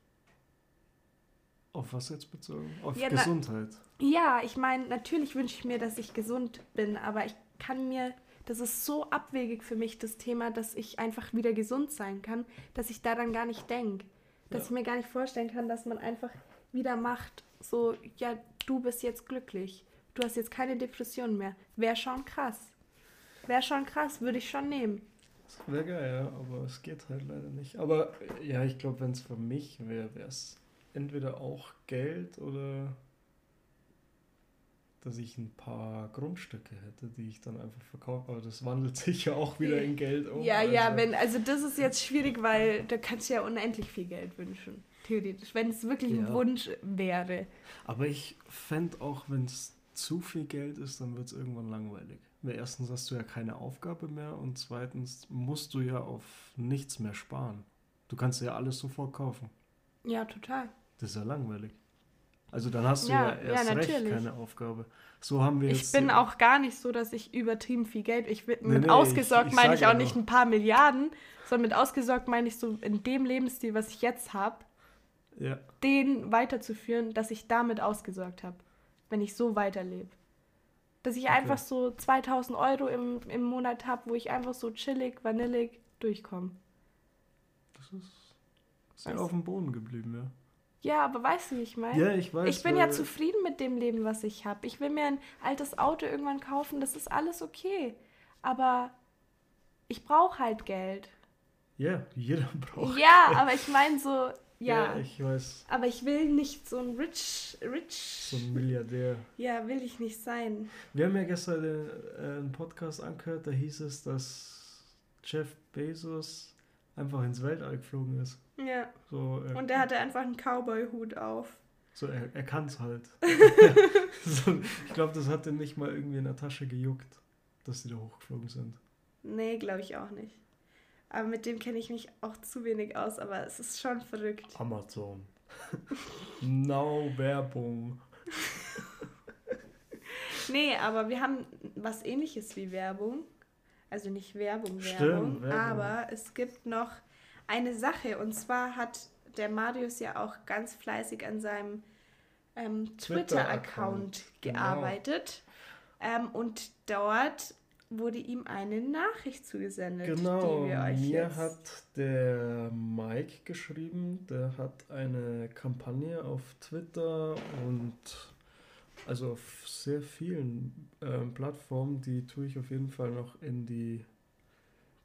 Auf was jetzt bezogen? Auf ja, Gesundheit. Na, ja, ich meine, natürlich wünsche ich mir, dass ich gesund bin, aber ich kann mir, das ist so abwegig für mich, das Thema, dass ich einfach wieder gesund sein kann, dass ich daran gar nicht denke. Dass ja. ich mir gar nicht vorstellen kann, dass man einfach wieder macht, so, ja, du bist jetzt glücklich, du hast jetzt keine Depression mehr. Wäre schon krass. Wäre schon krass, würde ich schon nehmen. Wäre geil, ja, aber es geht halt leider nicht. Aber ja, ich glaube, wenn es für mich wäre, wäre es entweder auch Geld oder dass ich ein paar Grundstücke hätte, die ich dann einfach verkaufe. Aber das wandelt sich ja auch wieder in Geld um. Ja, also. ja, wenn, also das ist jetzt schwierig, weil da kannst du ja unendlich viel Geld wünschen. Theoretisch, wenn es wirklich ja. ein Wunsch wäre. Aber ich fände auch, wenn es zu viel Geld ist, dann wird es irgendwann langweilig. Weil erstens hast du ja keine Aufgabe mehr und zweitens musst du ja auf nichts mehr sparen. Du kannst ja alles sofort kaufen. Ja, total. Das ist ja langweilig. Also dann hast du ja, ja erst ja, recht keine Aufgabe. So haben wir ich jetzt bin auch gar nicht so, dass ich übertrieben viel Geld. Ich nee, mit nee, ausgesorgt ich, ich meine ich auch nicht ein paar Milliarden, sondern mit ausgesorgt meine ich so in dem Lebensstil, was ich jetzt habe, ja. den weiterzuführen, dass ich damit ausgesorgt habe, wenn ich so weiterlebe. Dass ich okay. einfach so 2000 Euro im, im Monat habe, wo ich einfach so chillig, vanillig durchkomme. Das ist sehr auf dem Boden geblieben, ja. Ja, aber weißt du, wie ich meine? Ja, ich weiß. Ich bin ja zufrieden mit dem Leben, was ich habe. Ich will mir ein altes Auto irgendwann kaufen, das ist alles okay. Aber ich brauche halt Geld. Ja, jeder braucht Ja, Geld. aber ich meine so, ja. Ja, ich weiß. Aber ich will nicht so ein rich, rich. So ein Milliardär. Ja, will ich nicht sein. Wir haben ja gestern den, äh, einen Podcast angehört, da hieß es, dass Jeff Bezos einfach ins Weltall geflogen ist. Ja. So, äh, Und der hatte einfach einen Cowboy-Hut auf. So, er, er kann es halt. so, ich glaube, das hat ihm nicht mal irgendwie in der Tasche gejuckt, dass die da hochgeflogen sind. Nee, glaube ich auch nicht. Aber mit dem kenne ich mich auch zu wenig aus, aber es ist schon verrückt. Amazon. no Werbung. nee, aber wir haben was ähnliches wie Werbung. Also nicht Werbung, Werbung, Stimmt, Werbung. aber es gibt noch eine Sache und zwar hat der Marius ja auch ganz fleißig an seinem ähm, Twitter-Account Twitter-Account, genau. gearbeitet ähm, und dort wurde ihm eine Nachricht zugesendet, Genau, die wir euch mir jetzt... hat der Mike geschrieben, der hat eine Kampagne auf Twitter und also auf sehr vielen ähm, Plattformen, die tue ich auf jeden Fall noch in die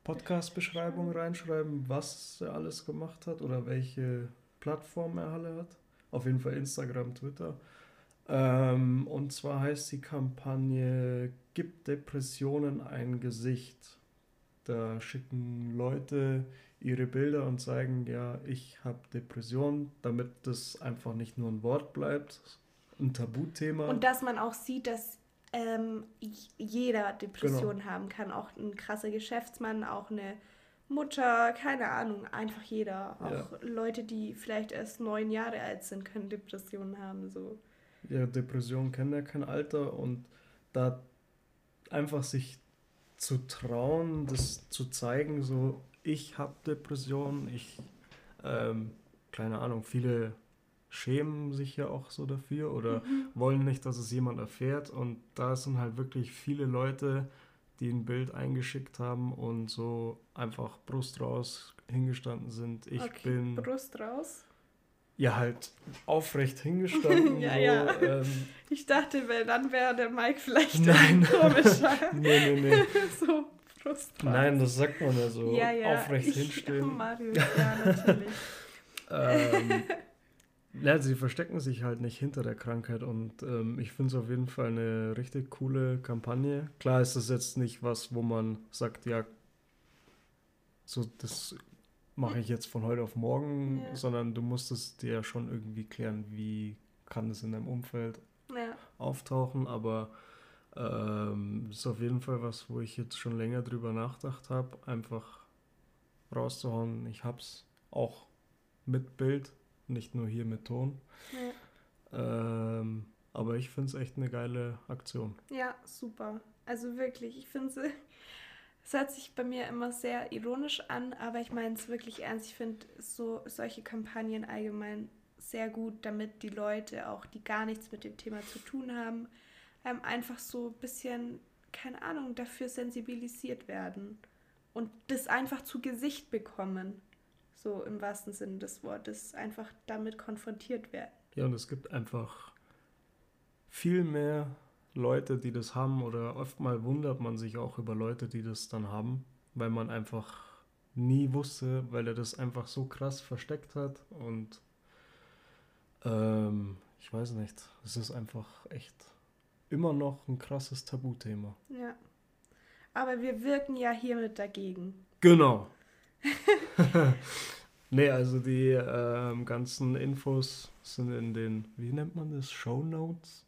Podcast-Beschreibung reinschreiben, was er alles gemacht hat oder welche Plattform er alle hat. Auf jeden Fall Instagram, Twitter. Ähm, und zwar heißt die Kampagne Gib Depressionen ein Gesicht. Da schicken Leute ihre Bilder und zeigen, ja, ich habe Depressionen, damit das einfach nicht nur ein Wort bleibt, ein Tabuthema. Und dass man auch sieht, dass ähm, jeder Depressionen Genau. haben kann. Auch ein krasser Geschäftsmann, auch eine Mutter, keine Ahnung, einfach jeder. Auch Ja. Leute, die vielleicht erst neun Jahre alt sind, können Depressionen haben. So. Ja, Depressionen kennen ja kein Alter und da einfach sich zu trauen, das zu zeigen, so ich habe Depressionen, ich, ähm, keine Ahnung, viele schämen sich ja auch so dafür oder wollen nicht, dass es jemand erfährt und da sind halt wirklich viele Leute, die ein Bild eingeschickt haben und so einfach Brust raus hingestanden sind. Ich okay, bin Brust raus. Ja halt aufrecht hingestanden. Ja, so, ja. Ähm, Ich dachte, weil dann wäre der Mike vielleicht Nein. komischer. nee, nee, nee. so, raus. Nein, das sagt man ja so. ja, ja. Aufrecht ich, Oh, hinstehen. Marius, ja, natürlich. Ähm, ja, sie verstecken sich halt nicht hinter der Krankheit und ähm, ich finde es auf jeden Fall eine richtig coole Kampagne. Klar ist das jetzt nicht was, wo man sagt, ja, so das mache ich jetzt von heute auf morgen, Ja. sondern du musst es dir ja schon irgendwie klären, wie kann es in deinem Umfeld Ja. auftauchen, aber ähm, ist auf jeden Fall was, wo ich jetzt schon länger drüber nachgedacht habe, einfach rauszuhauen. Ich hab's auch mit Bild, nicht nur hier mit Ton. Ja. Ähm, aber ich finde es echt eine geile Aktion. Ja, super. Also wirklich, ich finde es. Es hört sich bei mir immer sehr ironisch an, aber ich meine es wirklich ernst. Ich finde so solche Kampagnen allgemein sehr gut, damit die Leute auch, die gar nichts mit dem Thema zu tun haben, ähm, einfach so ein bisschen, keine Ahnung, dafür sensibilisiert werden und das einfach zu Gesicht bekommen. So im wahrsten Sinne des Wortes, einfach damit konfrontiert werden. Ja, und es gibt einfach viel mehr Leute, die das haben oder oftmal wundert man sich auch über Leute, die das dann haben, weil man einfach nie wusste, weil er das einfach so krass versteckt hat und ähm, ich weiß nicht, es ist einfach echt immer noch ein krasses Tabuthema. Ja. Aber wir wirken ja hiermit dagegen. Genau. nee, also die ähm, ganzen Infos sind in den, wie nennt man das, Show Notes?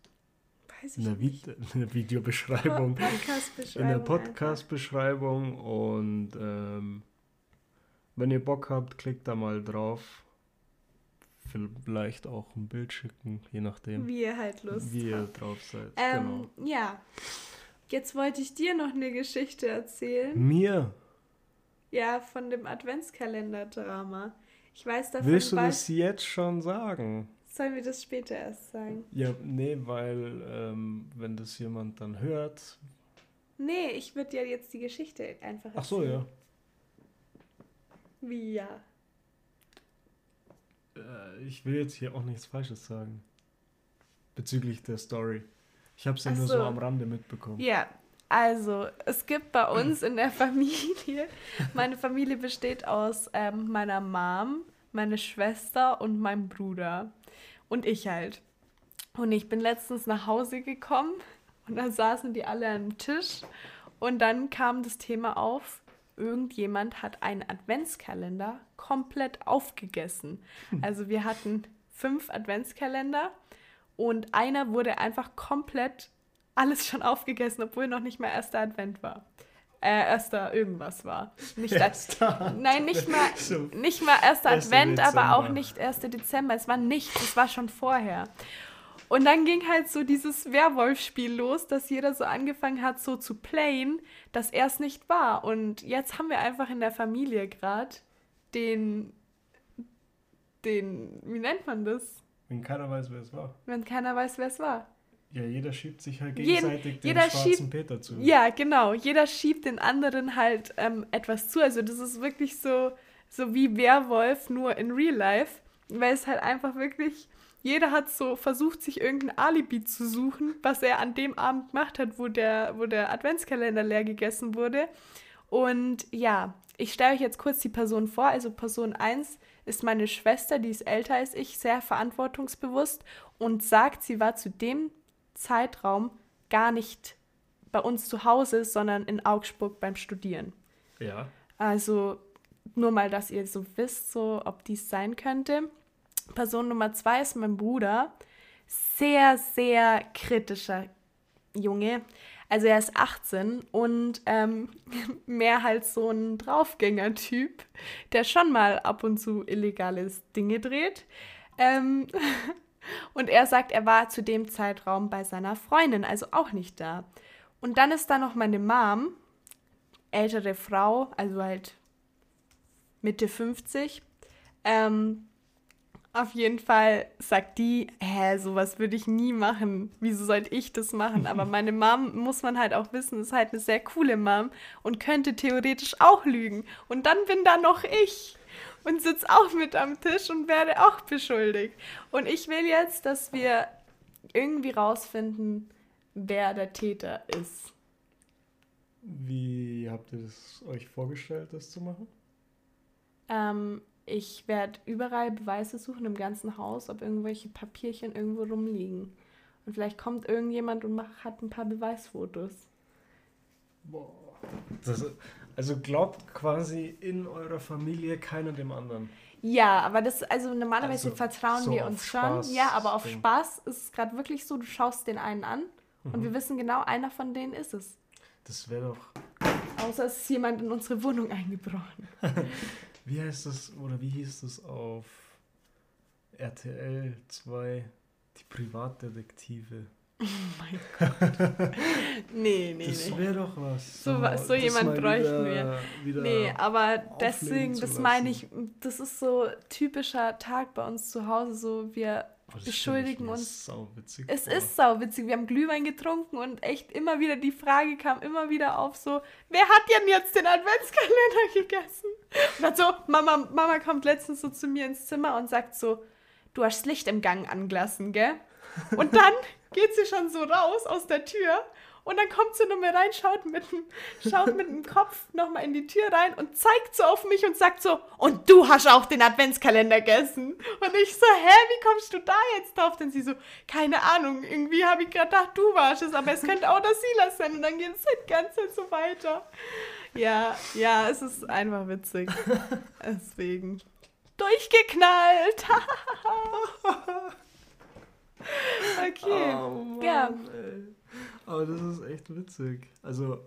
Weiß In ich der, nicht. In der Videobeschreibung. Podcast-Beschreibung. in der. Podcast-Beschreibung und ähm, wenn ihr Bock habt, klickt da mal drauf. Vielleicht auch ein Bild schicken, je nachdem, Wie ihr halt Lust wie ihr habt. drauf seid. Ähm, Ja. Jetzt wollte ich dir noch eine Geschichte erzählen. genau. Mir? Ja, von dem Adventskalender-Drama. Ich weiß davon. Willst du das jetzt schon sagen? Sollen wir das später erst sagen? Ja, nee, weil ähm, wenn das jemand dann hört. Nee, ich würde ja jetzt die Geschichte einfach Ach so, ja. Wie ja? Äh, ich will jetzt hier auch nichts Falsches sagen. Bezüglich der Story. Ich habe es ja Ach nur so so. am Rande mitbekommen. Ja, also es gibt bei uns in der Familie, meine Familie besteht aus ähm, meiner Mom, meine Schwester und meinem Bruder. Und ich halt. Und ich bin letztens nach Hause gekommen und dann saßen die alle am Tisch und dann kam das Thema auf, irgendjemand hat einen Adventskalender komplett aufgegessen. Also wir hatten fünf Adventskalender und einer wurde einfach komplett alles schon aufgegessen, obwohl noch nicht mal erster Advent war. Äh, erster irgendwas war. Nicht Erster Nein, nicht mal, So. nicht mal erster Erster Advent, aber auch Dezember. nicht 1. Dezember. Es war nichts, es war schon vorher. Und dann ging halt so dieses Werwolf-Spiel los, dass jeder so angefangen hat, so zu playen, dass er es nicht war. Und jetzt haben wir einfach in der Familie gerade den, den, wie nennt man das? Wenn keiner weiß, wer es war. Wenn keiner weiß, wer es war. Ja, jeder schiebt sich halt gegenseitig Jeden, den jeder schwarzen schiebt, Peter zu. Ja, genau. Jeder schiebt den anderen halt ähm, etwas zu. Also das ist wirklich so, so wie Werwolf, nur in Real Life. Weil es halt einfach wirklich, jeder hat so versucht, sich irgendein Alibi zu suchen, was er an dem Abend gemacht hat, wo der, wo der Adventskalender leer gegessen wurde. Und ja, ich stelle euch jetzt kurz die Person vor. Also Person 1 ist meine Schwester, die ist älter als ich, sehr verantwortungsbewusst und sagt, sie war zu dem Zeitraum gar nicht bei uns zu Hause, sondern in Augsburg beim Studieren. Ja. Also nur mal, dass ihr so wisst, so ob dies sein könnte. Person Nummer zwei ist mein Bruder. Sehr, sehr kritischer Junge. Also er ist 18 und ähm, mehr halt so ein Draufgänger-Typ, der schon mal ab und zu illegale Dinge dreht. Ähm, und er sagt, er war zu dem Zeitraum bei seiner Freundin, also auch nicht da. Und dann ist da noch meine Mom, ältere Frau, also halt Mitte 50. Ähm, auf jeden Fall sagt die, hä, sowas würde ich nie machen. Wieso sollte ich das machen? Aber meine Mom, muss man halt auch wissen, ist halt eine sehr coole Mom und könnte theoretisch auch lügen. Und dann bin da noch ich und sitze auch mit am Tisch und werde auch beschuldigt. Und ich will jetzt, dass wir irgendwie rausfinden, wer der Täter ist. Wie habt ihr das euch vorgestellt, das zu machen? Ähm, ich werde überall Beweise suchen im ganzen Haus, ob irgendwelche Papierchen irgendwo rumliegen. Und vielleicht kommt irgendjemand und macht, hat ein paar Beweisfotos. Boah. Das, also glaubt quasi in eurer Familie keiner dem anderen. Ja, aber das, also normalerweise also vertrauen so wir uns schon. Ja, aber auf Ding. Spaß ist es gerade wirklich so, du schaust den einen an mhm. und wir wissen genau, einer von denen ist es. Das wäre doch. Außer es ist jemand in unsere Wohnung eingebrochen. wie heißt das, oder wie hieß das auf RTL 2? Die Privatdetektive. Oh mein Gott. nee, nee, das wäre doch was. So, so, jemand bräuchten wir. Wieder nee, aber deswegen, das meine ich, das ist so typischer Tag bei uns zu Hause. So, wir oh, beschuldigen uns. Sauwitzig, es boah. ist sauwitzig. Wir haben Glühwein getrunken und echt immer wieder die Frage kam immer wieder auf: so, wer hat denn jetzt den Adventskalender gegessen? Und dann so, Mama, Mama kommt letztens so zu mir ins Zimmer und sagt so: Du hast das Licht im Gang angelassen, gell? Und dann geht sie schon so raus aus der Tür und dann kommt sie nochmal rein, schaut mit, dem, schaut mit dem Kopf nochmal in die Tür rein und zeigt so auf mich und sagt so, und du hast auch den Adventskalender gegessen. Und ich so, hä, wie kommst du da jetzt drauf? Denn sie so, keine Ahnung, irgendwie habe ich gerade gedacht, du warst es, aber es könnte auch das Silas sein. Und dann geht es halt ganz so weiter. Ja, ja, es ist einfach witzig. Deswegen. Durchgeknallt. Okay. Oh Mann, ja. Ey. Aber das ist echt witzig. Also,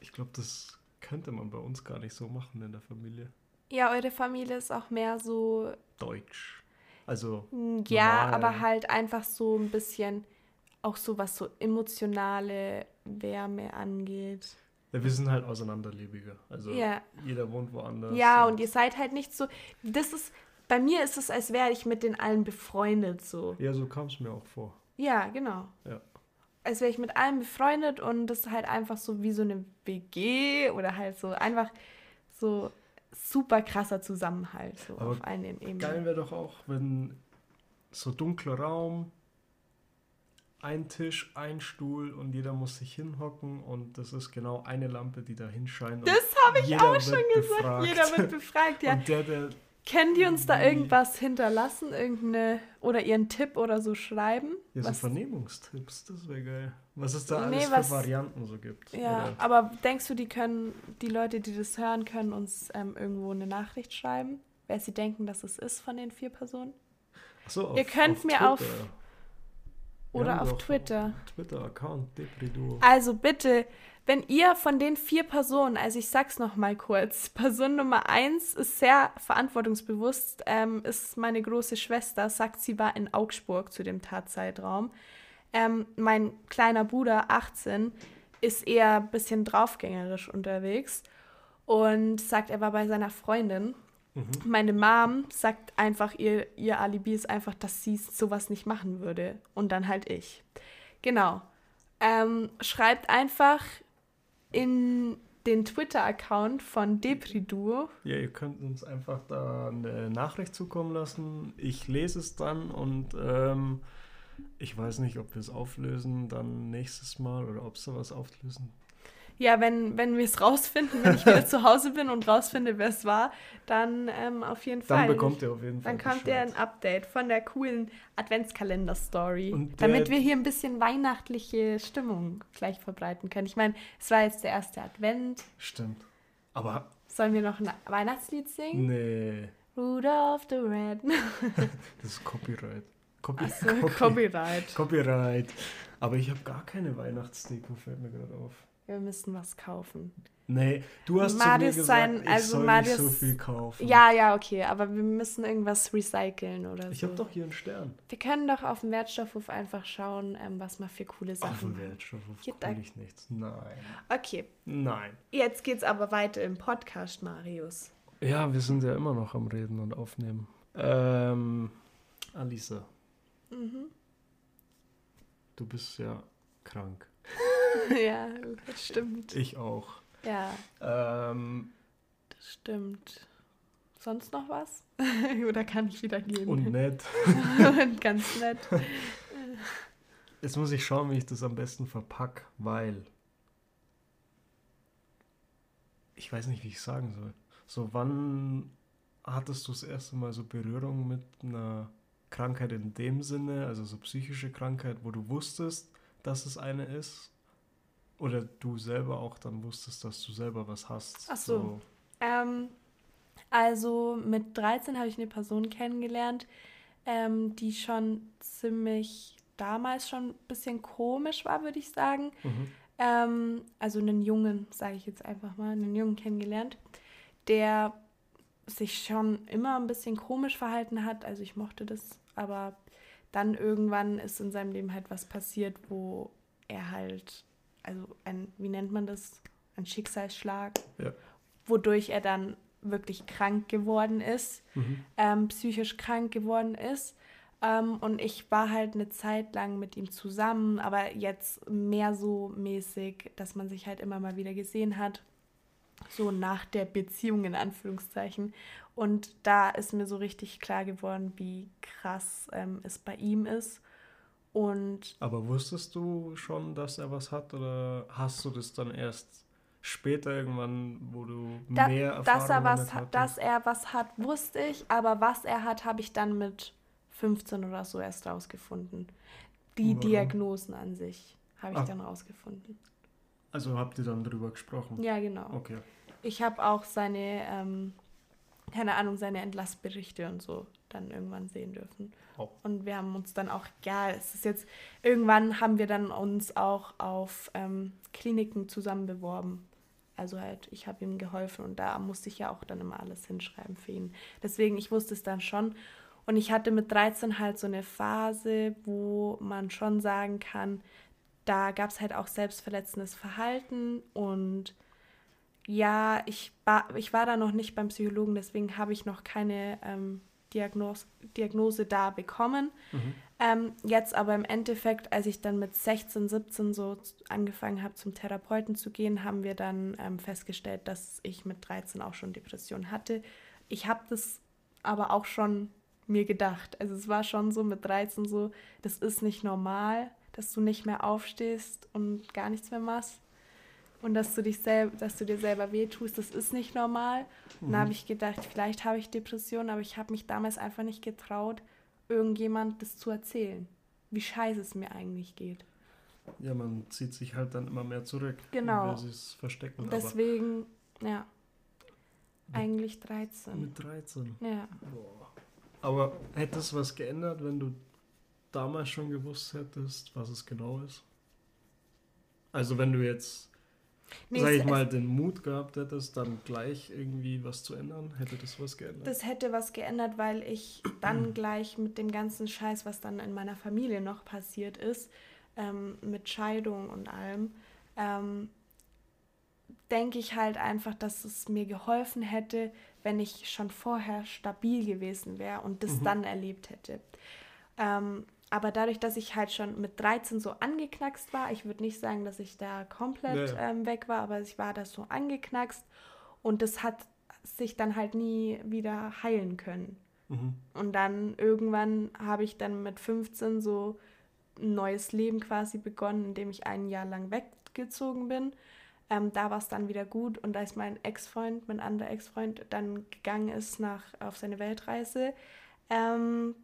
ich glaube, das könnte man bei uns gar nicht so machen in der Familie. Ja, eure Familie ist auch mehr so. Deutsch. Also. Ja, normal. aber halt einfach so ein bisschen auch so was so emotionale Wärme angeht. Ja, wir sind halt auseinanderlebiger. Also ja. jeder wohnt woanders. Ja, und, und ihr seid halt nicht so. Das ist, bei mir ist es, als wäre ich mit den allen befreundet so. Ja, so kam es mir auch vor. Ja, genau. Ja. Als wäre ich mit allen befreundet und das ist halt einfach so wie so eine WG oder halt so einfach so super krasser Zusammenhalt so Aber auf allen Ebenen. Geil wäre doch auch, wenn so dunkler Raum, ein Tisch, ein Stuhl und jeder muss sich hinhocken und das ist genau eine Lampe, die da hinscheint. Das habe ich auch schon gesagt. Befragt. Jeder wird befragt, ja. Und der, der können die uns da irgendwas hinterlassen? Irgendeine oder ihren Tipp oder so schreiben? Ja, so was? Vernehmungstipps, das wäre geil. Was es da nee, alles was, für Varianten so gibt. Ja, oder? aber denkst du, die können, die Leute, die das hören, können uns ähm, irgendwo eine Nachricht schreiben, wer sie denken, dass es ist von den vier Personen? Ach so, Ihr könnt auf mir Twitter. auf Oder auf Twitter. Twitter-Account. Also bitte, wenn ihr von den vier Personen, also ich sag's noch mal kurz, Person Nummer eins ist sehr verantwortungsbewusst, ähm, ist meine große Schwester, sagt, sie war in Augsburg zu dem Tatzeitraum. Ähm, mein kleiner Bruder, 18, ist eher ein bisschen draufgängerisch unterwegs und sagt, er war bei seiner Freundin. Mhm. Meine Mom sagt einfach, ihr, ihr Alibi ist einfach, dass sie sowas nicht machen würde. Und dann halt ich. Genau. Ähm, schreibt einfach in den Twitter-Account von Depriduo. Ja, ihr könnt uns einfach da eine Nachricht zukommen lassen. Ich lese es dann und ähm, ich weiß nicht, ob wir es auflösen dann nächstes Mal oder ob sie was auflösen. Ja, wenn, wenn wir es rausfinden, wenn ich wieder zu Hause bin und rausfinde, wer es war, dann ähm, auf jeden Fall. Dann bekommt ihr auf jeden Fall. Dann kommt ihr ein Update von der coolen Adventskalender-Story. Damit wir hier ein bisschen weihnachtliche Stimmung gleich verbreiten können. Ich meine, es war jetzt der erste Advent. Stimmt. Aber. Sollen wir noch ein Weihnachtslied singen? Nee. Rudolph the Red. das ist Copyright. Copy so, Copy Copyright. Copyright. Aber ich habe gar keine Weihnachtsdeko, fällt mir gerade auf. Wir müssen was kaufen. Nee, du hast Marius zu mir gesagt, sein, also ich soll Marius, nicht so viel kaufen. Ja, ja, okay, aber wir müssen irgendwas recyceln oder ich so. Ich habe doch hier einen Stern. Wir können doch auf dem Wertstoffhof einfach schauen, ähm, was man für coole Sachen Auf dem Wertstoffhof cool ich nichts. Nein. Okay. Nein. Jetzt geht's aber weiter im Podcast, Marius. Ja, wir sind ja immer noch am Reden und Aufnehmen. Ähm, Alisa. Mhm. Du bist ja krank. ja, das stimmt. Ich auch. Ja. Ähm, das stimmt. Sonst noch was? Oder kann ich wieder gehen? Und nett. und ganz nett. Jetzt muss ich schauen, wie ich das am besten verpack, weil ich weiß nicht, wie ich sagen soll. So, wann hattest du das erste Mal so Berührung mit einer Krankheit in dem Sinne, also so psychische Krankheit, wo du wusstest, dass es eine ist? Oder du selber auch dann wusstest, dass du selber was hast? Ach so. so. Ähm, also mit 13 habe ich eine Person kennengelernt, ähm, die schon ziemlich damals schon ein bisschen komisch war, würde ich sagen. Mhm. Ähm, also einen Jungen, sage ich jetzt einfach mal, einen Jungen kennengelernt, der sich schon immer ein bisschen komisch verhalten hat. Also ich mochte das aber dann irgendwann ist in seinem Leben halt was passiert, wo er halt, also ein, wie nennt man das? Ein Schicksalsschlag, ja. wodurch er dann wirklich krank geworden ist, mhm. ähm, psychisch krank geworden ist. Ähm, und ich war halt eine Zeit lang mit ihm zusammen, aber jetzt mehr so mäßig, dass man sich halt immer mal wieder gesehen hat so nach der Beziehung in Anführungszeichen. Und da ist mir so richtig klar geworden, wie krass ähm, es bei ihm ist. Und Aber wusstest du schon, dass er was hat oder hast du das dann erst später irgendwann, wo du da, mehr Erfahrung dass er was hat, Dass er was hat, wusste ich, aber was er hat, habe ich dann mit 15 oder so erst rausgefunden. Die Warum? Diagnosen an sich habe ich ah. dann rausgefunden. Also habt ihr dann drüber gesprochen? Ja, genau. Okay. Ich habe auch seine, ähm, keine Ahnung, seine Entlassberichte und so dann irgendwann sehen dürfen. Oh. Und wir haben uns dann auch, ja, es ist jetzt, irgendwann haben wir dann uns auch auf ähm, Kliniken zusammen beworben. Also halt, ich habe ihm geholfen und da musste ich ja auch dann immer alles hinschreiben für ihn. Deswegen, ich wusste es dann schon. Und ich hatte mit 13 halt so eine Phase, wo man schon sagen kann, da gab es halt auch selbstverletzendes Verhalten und ja, ich war, ich war da noch nicht beim Psychologen, deswegen habe ich noch keine ähm, Diagnose, Diagnose da bekommen. Mhm. Ähm, jetzt aber im Endeffekt, als ich dann mit 16, 17 so angefangen habe, zum Therapeuten zu gehen, haben wir dann ähm, festgestellt, dass ich mit 13 auch schon Depressionen hatte. Ich habe das aber auch schon mir gedacht. Also es war schon so mit 13 so, das ist nicht normal dass du nicht mehr aufstehst und gar nichts mehr machst und dass du dich selber, dass du dir selber wehtust, das ist nicht normal. Mhm. Dann habe ich gedacht, vielleicht habe ich Depressionen, aber ich habe mich damals einfach nicht getraut, irgendjemand das zu erzählen, wie scheiße es mir eigentlich geht. Ja, man zieht sich halt dann immer mehr zurück. Genau. Will es verstecken. Deswegen, ja. Eigentlich 13. Mit 13? Ja. Boah. Aber hätte es was geändert, wenn du damals schon gewusst hättest, was es genau ist? Also wenn du jetzt, nee, sag ich mal, den Mut gehabt hättest, dann gleich irgendwie was zu ändern, hätte das was geändert? Das hätte was geändert, weil ich dann gleich mit dem ganzen Scheiß, was dann in meiner Familie noch passiert ist, ähm, mit Scheidung und allem, ähm, denke ich halt einfach, dass es mir geholfen hätte, wenn ich schon vorher stabil gewesen wäre und das mhm. dann erlebt hätte. Ähm, aber dadurch, dass ich halt schon mit 13 so angeknackst war, ich würde nicht sagen, dass ich da komplett ja. Ähm, weg war, aber ich war da so angeknackst und das hat sich dann halt nie wieder heilen können. Mhm. Und dann irgendwann habe ich dann mit 15 so ein neues Leben quasi begonnen, indem ich ein Jahr lang weggezogen bin ähm, da war es dann wieder gut und als mein Ex-Freund, mein anderer Ex-Freund, dann gegangen ist nach, auf seine Weltreise, ähm,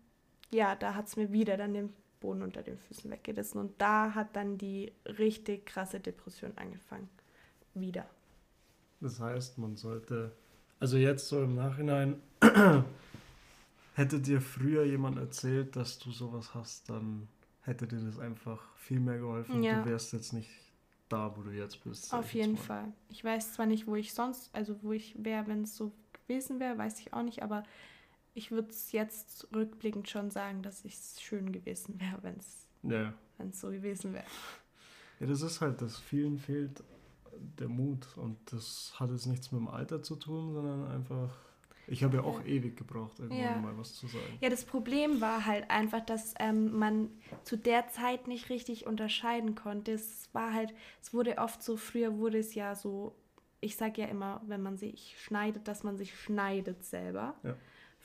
ja, da hat es mir wieder dann den Boden unter den Füßen weggerissen und da hat dann die richtig krasse Depression angefangen. Wieder. Das heißt, man sollte, also jetzt so im Nachhinein, hätte dir früher jemand erzählt, dass du sowas hast, dann hätte dir das einfach viel mehr geholfen. Ja. Du wärst jetzt nicht da, wo du jetzt bist. Auf jeden Fall. Ich weiß zwar nicht, wo ich sonst, also wo ich wäre, wenn es so gewesen wäre, weiß ich auch nicht, aber ich würde es jetzt rückblickend schon sagen, dass es schön gewesen wäre, wenn es ja. so gewesen wäre. Ja, das ist halt, dass vielen fehlt der Mut und das hat jetzt nichts mit dem Alter zu tun, sondern einfach ich habe ja auch ja. ewig gebraucht, irgendwann ja. mal was zu sagen. Ja, das Problem war halt einfach, dass ähm, man zu der Zeit nicht richtig unterscheiden konnte. Es war halt, es wurde oft so, früher wurde es ja so, ich sage ja immer, wenn man sich schneidet, dass man sich schneidet selber. Ja.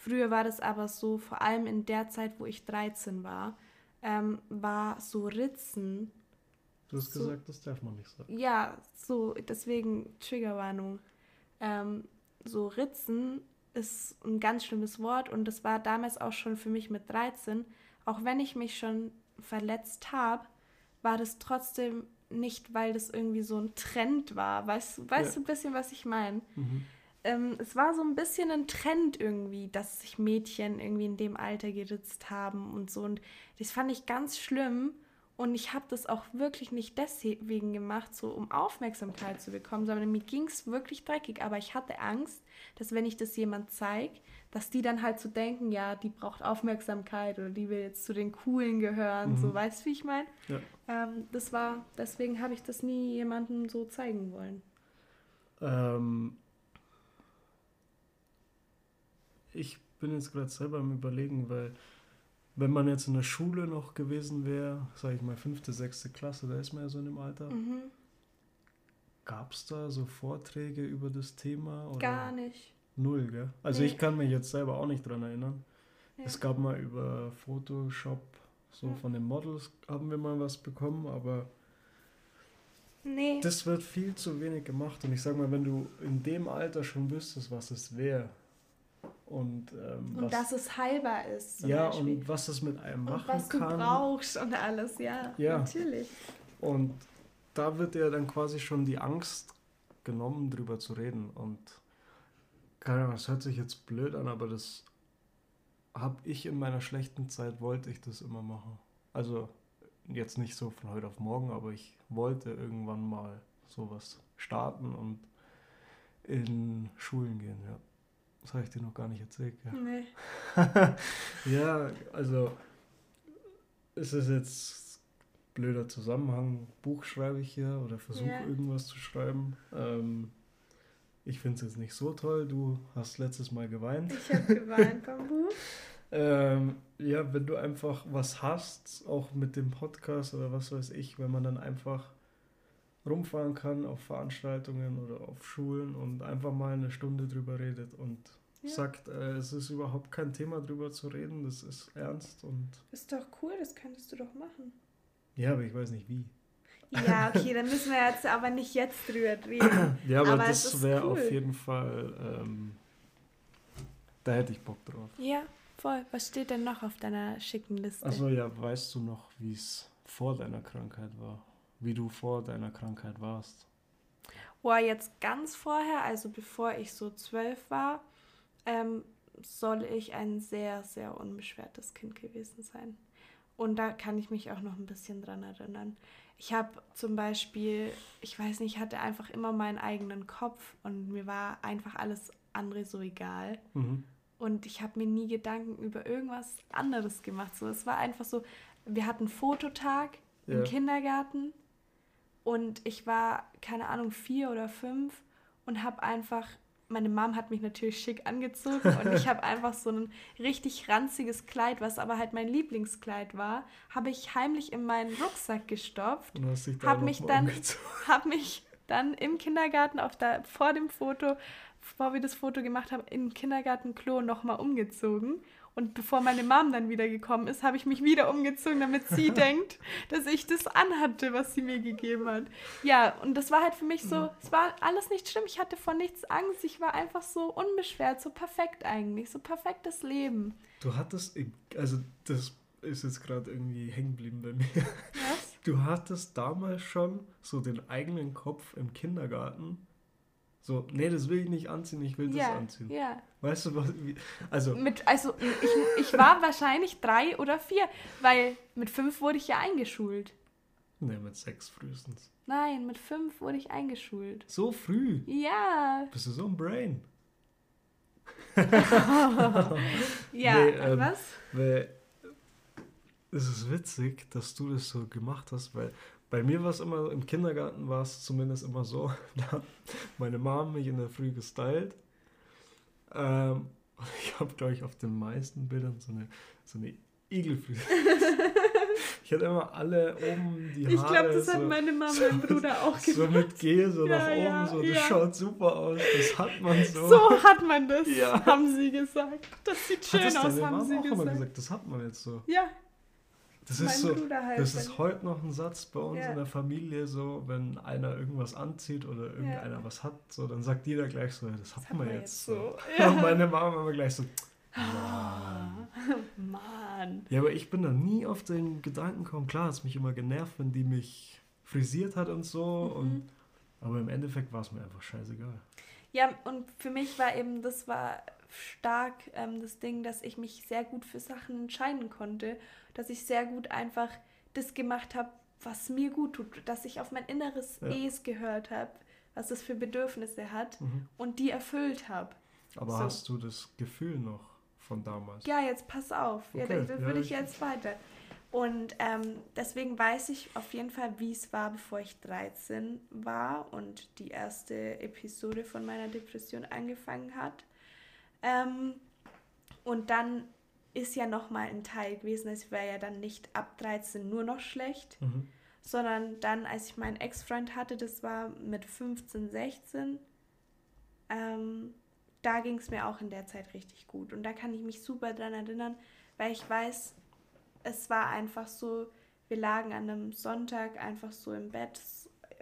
Früher war das aber so, vor allem in der Zeit, wo ich 13 war, ähm, war so Ritzen. Du hast so, gesagt, das darf man nicht sagen. Ja, so, deswegen Triggerwarnung. Ähm, so Ritzen ist ein ganz schlimmes Wort und das war damals auch schon für mich mit 13. Auch wenn ich mich schon verletzt habe, war das trotzdem nicht, weil das irgendwie so ein Trend war. Weißt, weißt ja. du ein bisschen, was ich meine? Mhm. Ähm, es war so ein bisschen ein Trend irgendwie, dass sich Mädchen irgendwie in dem Alter geritzt haben und so. Und das fand ich ganz schlimm. Und ich habe das auch wirklich nicht deswegen gemacht, so um Aufmerksamkeit zu bekommen, sondern mir ging es wirklich dreckig. Aber ich hatte Angst, dass wenn ich das jemand zeige, dass die dann halt so denken, ja, die braucht Aufmerksamkeit oder die will jetzt zu den Coolen gehören. Mhm. So, weißt du, wie ich meine? Ja. Ähm, das war, deswegen habe ich das nie jemandem so zeigen wollen. Ähm, ich bin jetzt gerade selber am Überlegen, weil wenn man jetzt in der Schule noch gewesen wäre, sage ich mal fünfte, sechste Klasse, da ist man ja so in dem Alter. Mhm. Gab es da so Vorträge über das Thema? Oder? Gar nicht. Null, gell? Also nee. ich kann mich jetzt selber auch nicht dran erinnern. Ja. Es gab mal über Photoshop, so ja. von den Models haben wir mal was bekommen, aber nee. das wird viel zu wenig gemacht. Und ich sag mal, wenn du in dem Alter schon wüsstest, was es wäre, und, ähm, und was, dass es heilbar ist. Ja, Beispiel. und was es mit einem machen kann. Was du brauchst und alles, ja, ja. Natürlich. Und da wird ja dann quasi schon die Angst genommen, drüber zu reden. Und keine Ahnung, das hört sich jetzt blöd an, aber das habe ich in meiner schlechten Zeit, wollte ich das immer machen. Also jetzt nicht so von heute auf morgen, aber ich wollte irgendwann mal sowas starten und in Schulen gehen, ja. Das habe ich dir noch gar nicht erzählt. Ja. Nee. ja, also ist es jetzt blöder Zusammenhang. Buch schreibe ich hier oder versuche yeah. irgendwas zu schreiben. Ähm, ich finde es jetzt nicht so toll. Du hast letztes Mal geweint. Ich habe geweint beim Buch. ähm, ja, wenn du einfach was hast, auch mit dem Podcast oder was weiß ich, wenn man dann einfach rumfahren kann auf Veranstaltungen oder auf Schulen und einfach mal eine Stunde drüber redet und ja. sagt, äh, es ist überhaupt kein Thema drüber zu reden, das ist ernst und. Ist doch cool, das könntest du doch machen. Ja, aber ich weiß nicht wie. Ja, okay, dann müssen wir jetzt aber nicht jetzt drüber reden. ja, aber, aber das wäre cool. auf jeden Fall, ähm, da hätte ich Bock drauf. Ja, voll. Was steht denn noch auf deiner schicken Liste? Achso, ja, weißt du noch, wie es vor deiner Krankheit war? Wie du vor deiner Krankheit warst? Boah, jetzt ganz vorher, also bevor ich so zwölf war, ähm, soll ich ein sehr, sehr unbeschwertes Kind gewesen sein. Und da kann ich mich auch noch ein bisschen dran erinnern. Ich habe zum Beispiel, ich weiß nicht, ich hatte einfach immer meinen eigenen Kopf und mir war einfach alles andere so egal. Mhm. Und ich habe mir nie Gedanken über irgendwas anderes gemacht. So, es war einfach so, wir hatten Fototag ja. im Kindergarten und ich war, keine Ahnung, vier oder fünf und habe einfach meine Mom hat mich natürlich schick angezogen und ich habe einfach so ein richtig ranziges Kleid, was aber halt mein Lieblingskleid war, habe ich heimlich in meinen Rucksack gestopft, habe mich dann habe mich dann im Kindergarten auf der vor dem Foto, bevor wir das Foto gemacht haben, im Kindergartenklo nochmal umgezogen und bevor meine Mom dann wieder gekommen ist, habe ich mich wieder umgezogen, damit sie denkt, dass ich das anhatte, was sie mir gegeben hat. Ja, und das war halt für mich so, es war alles nicht schlimm. Ich hatte vor nichts Angst. Ich war einfach so unbeschwert, so perfekt eigentlich, so perfektes Leben. Du hattest, also das ist jetzt gerade irgendwie hängen geblieben bei mir. Was? Du hattest damals schon so den eigenen Kopf im Kindergarten so, nee, das will ich nicht anziehen, ich will ja, das anziehen. Ja. Weißt du, was, wie, also. Mit, also ich, ich war wahrscheinlich drei oder vier, weil mit fünf wurde ich ja eingeschult. Nee, mit sechs frühestens. Nein, mit fünf wurde ich eingeschult. So früh? Ja. Bist du so ein Brain? ja, nee, ähm, was? Weil es ist witzig, dass du das so gemacht hast, weil bei mir war es immer, im Kindergarten war es zumindest immer so, da hat meine Mom mich in der Früh gestylt. Ähm, ich habe, glaube ich, auf den meisten Bildern so eine, so eine Igelfüße. ich hatte immer alle oben die Haare. Ich glaube, das so, hat meine Mama und mein Bruder auch gemacht. So mit Gel so ja, nach oben, ja, so. Das ja. schaut super aus. Das hat man so. So hat man das, haben sie gesagt. Das sieht schön aus, haben Mama sie auch gesagt. Immer gesagt. Das hat man jetzt so. Ja, das ist so, halt, das ist heute noch ein Satz bei uns ja. in der Familie, so, wenn einer irgendwas anzieht oder irgendeiner ja. was hat, so, dann sagt jeder gleich so, das, das hat man jetzt so. so. Ja. Und meine Mama immer gleich so, Mann. Mann. Ja, aber ich bin da nie auf den Gedanken gekommen. Klar, es mich immer genervt, wenn die mich frisiert hat und so. Mhm. Und, aber im Endeffekt war es mir einfach scheißegal. Ja, und für mich war eben, das war stark ähm, das Ding, dass ich mich sehr gut für Sachen entscheiden konnte, dass ich sehr gut einfach das gemacht habe, was mir gut tut, dass ich auf mein inneres ja. Es gehört habe, was es für Bedürfnisse hat mhm. und die erfüllt habe. Aber so. hast du das Gefühl noch von damals? Ja, jetzt pass auf. Okay. Ja, da würde ja, ich jetzt weiter. Und ähm, deswegen weiß ich auf jeden Fall, wie es war, bevor ich 13 war und die erste Episode von meiner Depression angefangen hat. Ähm, und dann ist ja nochmal ein Teil gewesen, es war ja dann nicht ab 13 nur noch schlecht, mhm. sondern dann, als ich meinen Ex-Freund hatte, das war mit 15, 16, ähm, da ging es mir auch in der Zeit richtig gut. Und da kann ich mich super dran erinnern, weil ich weiß, es war einfach so, wir lagen an einem Sonntag einfach so im Bett,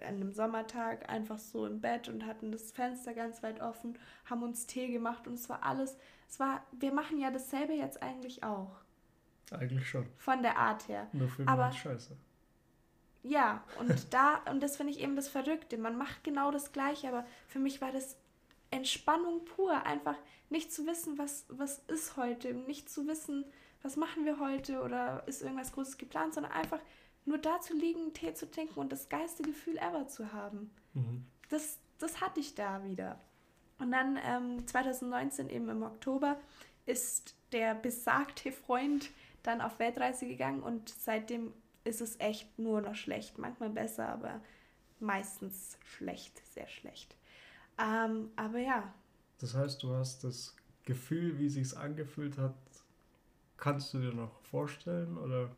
an einem Sommertag einfach so im Bett und hatten das Fenster ganz weit offen, haben uns Tee gemacht und es war alles, es war, wir machen ja dasselbe jetzt eigentlich auch. Eigentlich schon. Von der Art her. Nur für Aber scheiße. Ja, und da, und das finde ich eben das Verrückte. Man macht genau das Gleiche, aber für mich war das Entspannung pur. Einfach nicht zu wissen, was, was ist heute, nicht zu wissen, was machen wir heute oder ist irgendwas Großes geplant, sondern einfach nur da zu liegen, Tee zu trinken und das geilste Gefühl ever zu haben. Mhm. Das, das hatte ich da wieder. Und dann ähm, 2019 eben im Oktober ist der besagte Freund dann auf Weltreise gegangen und seitdem ist es echt nur noch schlecht. Manchmal besser, aber meistens schlecht, sehr schlecht. Ähm, aber ja. Das heißt, du hast das Gefühl, wie sich angefühlt hat, kannst du dir noch vorstellen oder?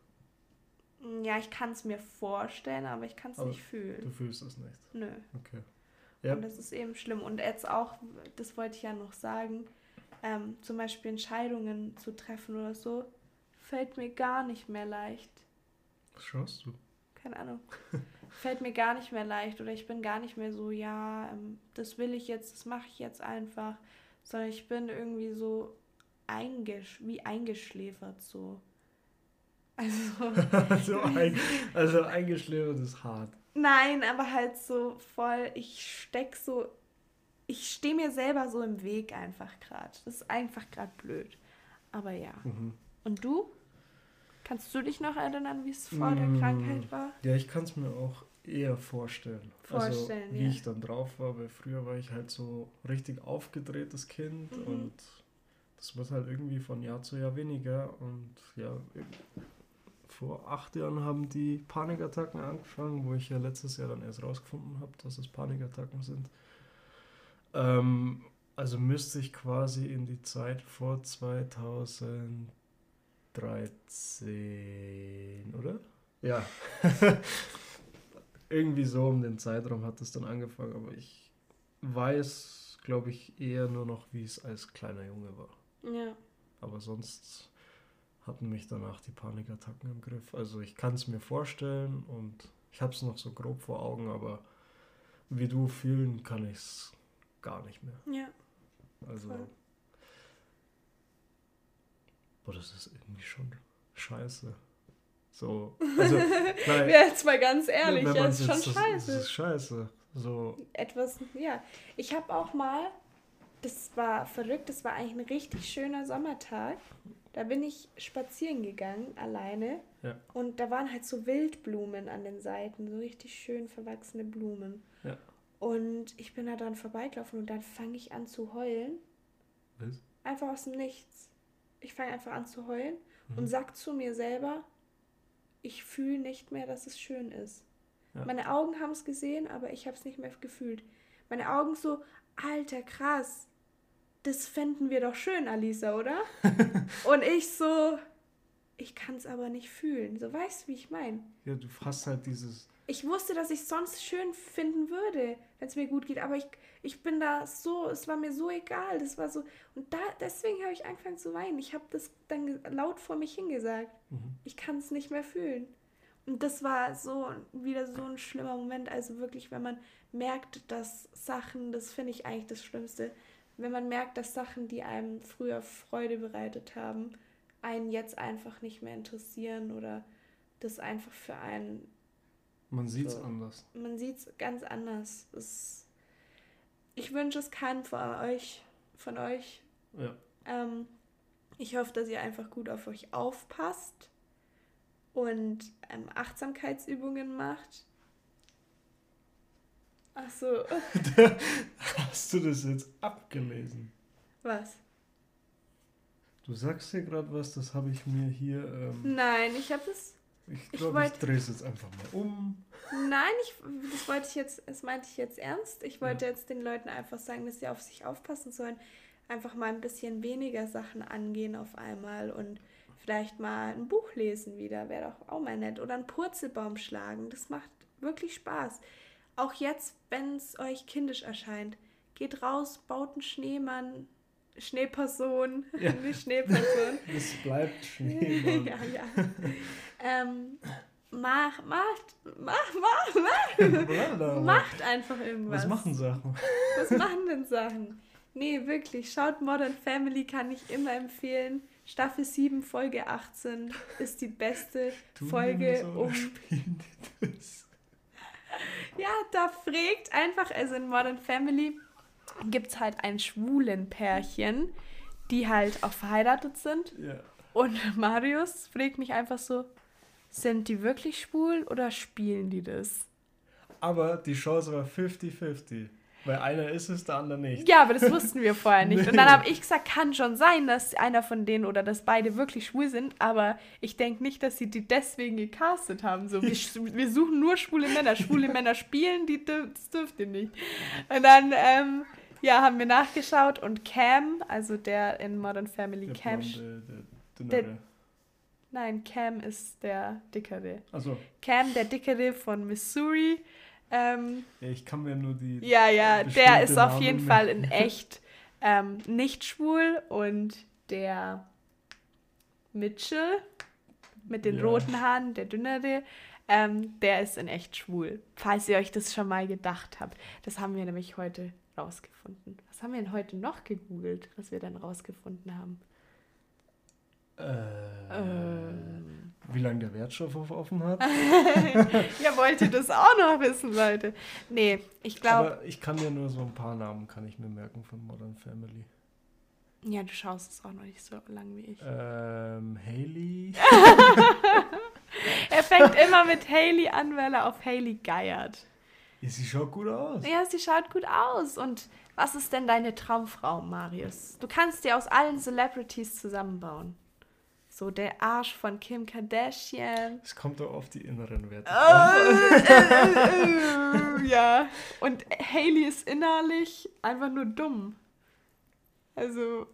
Ja, ich kann es mir vorstellen, aber ich kann es nicht fühlen. Du fühlst es nicht? Nö. Okay. Ja. Und das ist eben schlimm. Und jetzt auch, das wollte ich ja noch sagen, ähm, zum Beispiel Entscheidungen zu treffen oder so, fällt mir gar nicht mehr leicht. Was schaust du? Keine Ahnung. fällt mir gar nicht mehr leicht oder ich bin gar nicht mehr so, ja, ähm, das will ich jetzt, das mache ich jetzt einfach, sondern ich bin irgendwie so eingesch wie eingeschläfert so. Also, so ein, also eingeschläfert ist hart. Nein, aber halt so voll, ich steck so, ich stehe mir selber so im Weg einfach gerade. Das ist einfach gerade blöd. Aber ja. Mhm. Und du? Kannst du dich noch erinnern, wie es vor mm, der Krankheit war? Ja, ich kann es mir auch eher vorstellen. Vorstellen, also, wie ja. ich dann drauf war, weil früher war ich halt so richtig aufgedrehtes Kind mhm. und das wird halt irgendwie von Jahr zu Jahr weniger und ja, vor acht Jahren haben die Panikattacken angefangen, wo ich ja letztes Jahr dann erst rausgefunden habe, dass es Panikattacken sind. Ähm, also müsste ich quasi in die Zeit vor 2013, oder? Ja. Irgendwie so um den Zeitraum hat es dann angefangen, aber ich weiß, glaube ich, eher nur noch, wie es als kleiner Junge war. Ja. Aber sonst hatten mich danach die Panikattacken im Griff. Also ich kann es mir vorstellen und ich habe es noch so grob vor Augen, aber wie du fühlen kann ich es gar nicht mehr. Ja. Also. Voll. Boah, das ist irgendwie schon scheiße. So, also, weil, ja, jetzt mal ganz ehrlich, ja, ist schon das, scheiße. Das ist scheiße. So. Etwas, ja. Ich habe auch mal, das war verrückt, das war eigentlich ein richtig schöner Sommertag. Da bin ich spazieren gegangen, alleine. Ja. Und da waren halt so Wildblumen an den Seiten, so richtig schön verwachsene Blumen. Ja. Und ich bin da dran vorbeigelaufen und dann fange ich an zu heulen. Was? Einfach aus dem Nichts. Ich fange einfach an zu heulen mhm. und sag zu mir selber, ich fühle nicht mehr, dass es schön ist. Ja. Meine Augen haben es gesehen, aber ich habe es nicht mehr gefühlt. Meine Augen so, alter, krass, das fänden wir doch schön, Alisa, oder? und ich so, ich kann es aber nicht fühlen. So weißt du, wie ich meine? Ja, du hast halt dieses. Ich wusste, dass ich es sonst schön finden würde, wenn es mir gut geht, aber ich, ich bin da so, es war mir so egal. Das war so. Und da, deswegen habe ich angefangen zu weinen. Ich habe das dann laut vor mich hingesagt. Mhm. Ich kann es nicht mehr fühlen. Und das war so wieder so ein schlimmer Moment. Also wirklich, wenn man merkt, dass Sachen, das finde ich eigentlich das Schlimmste, wenn man merkt, dass Sachen, die einem früher Freude bereitet haben, einen jetzt einfach nicht mehr interessieren oder das einfach für einen. Man sieht es so, anders. Man sieht es ganz anders. Es, ich wünsche es keinem von euch. Von euch. Ja. Ähm, ich hoffe, dass ihr einfach gut auf euch aufpasst und ähm, Achtsamkeitsübungen macht Ach so. Hast du das jetzt abgelesen? Was? Du sagst hier gerade was, das habe ich mir hier. Ähm, Nein, ich habe es. Ich glaube, ich, ich drehe es jetzt einfach mal um. Nein, ich, das wollte ich jetzt, das meinte ich jetzt ernst. Ich wollte ja. jetzt den Leuten einfach sagen, dass sie auf sich aufpassen sollen. Einfach mal ein bisschen weniger Sachen angehen auf einmal und vielleicht mal ein Buch lesen wieder, wäre doch auch mal nett. Oder einen Purzelbaum schlagen. Das macht wirklich Spaß. Auch jetzt, wenn es euch kindisch erscheint, geht raus, baut einen Schneemann, Schneeperson, ja. eine Schneeperson. Es bleibt Schneemann. ja, ja. ähm, mach, macht, mach, mach, mach. Macht einfach irgendwas. Was machen Sachen? Was machen denn Sachen? Nee, wirklich, schaut Modern Family, kann ich immer empfehlen. Staffel 7, Folge 18 ist die beste du Folge, um. Ja, da fragt einfach, also in Modern Family gibt es halt ein schwulen Pärchen, die halt auch verheiratet sind. Ja. Und Marius fragt mich einfach so, sind die wirklich schwul oder spielen die das? Aber die Chance war 50-50. Weil einer ist es, der andere nicht. Ja, aber das wussten wir vorher nicht. Und dann habe ich gesagt, kann schon sein, dass einer von denen oder dass beide wirklich schwul sind, aber ich denke nicht, dass sie die deswegen gecastet haben. So, wir, wir suchen nur schwule Männer. Schwule Männer spielen, die, das dürft ihr nicht. Und dann, ähm, ja, haben wir nachgeschaut und Cam, also der in Modern Family der Cam. Blonde, der, der, nein, Cam ist der Dickere. Also. Cam, der Dickere von Missouri ähm, ja, ich kann mir nur die. Ja, ja, der ist auf jeden Fall in echt ähm, nicht schwul und der Mitchell mit den ja. roten Haaren, der dünnere, ähm, der ist in echt schwul. Falls ihr euch das schon mal gedacht habt. Das haben wir nämlich heute rausgefunden. Was haben wir denn heute noch gegoogelt, was wir dann rausgefunden haben? Äh, ähm. Wie lange der Wertstoff offen hat? ja, wollt ihr das auch noch wissen, Leute? Nee, ich glaube. Aber ich kann mir nur so ein paar Namen kann ich mir merken von Modern Family. Ja, du schaust es auch noch nicht so lang wie ich. Ähm, Haley. er fängt immer mit Haley an, weil er auf Haley geiert. Ja, sie schaut gut aus. Ja, sie schaut gut aus. Und was ist denn deine Traumfrau, Marius? Du kannst dir aus allen Celebrities zusammenbauen. So der Arsch von Kim Kardashian. Es kommt doch auf die inneren Werte. Oh, ja. Und Haley ist innerlich einfach nur dumm. Also.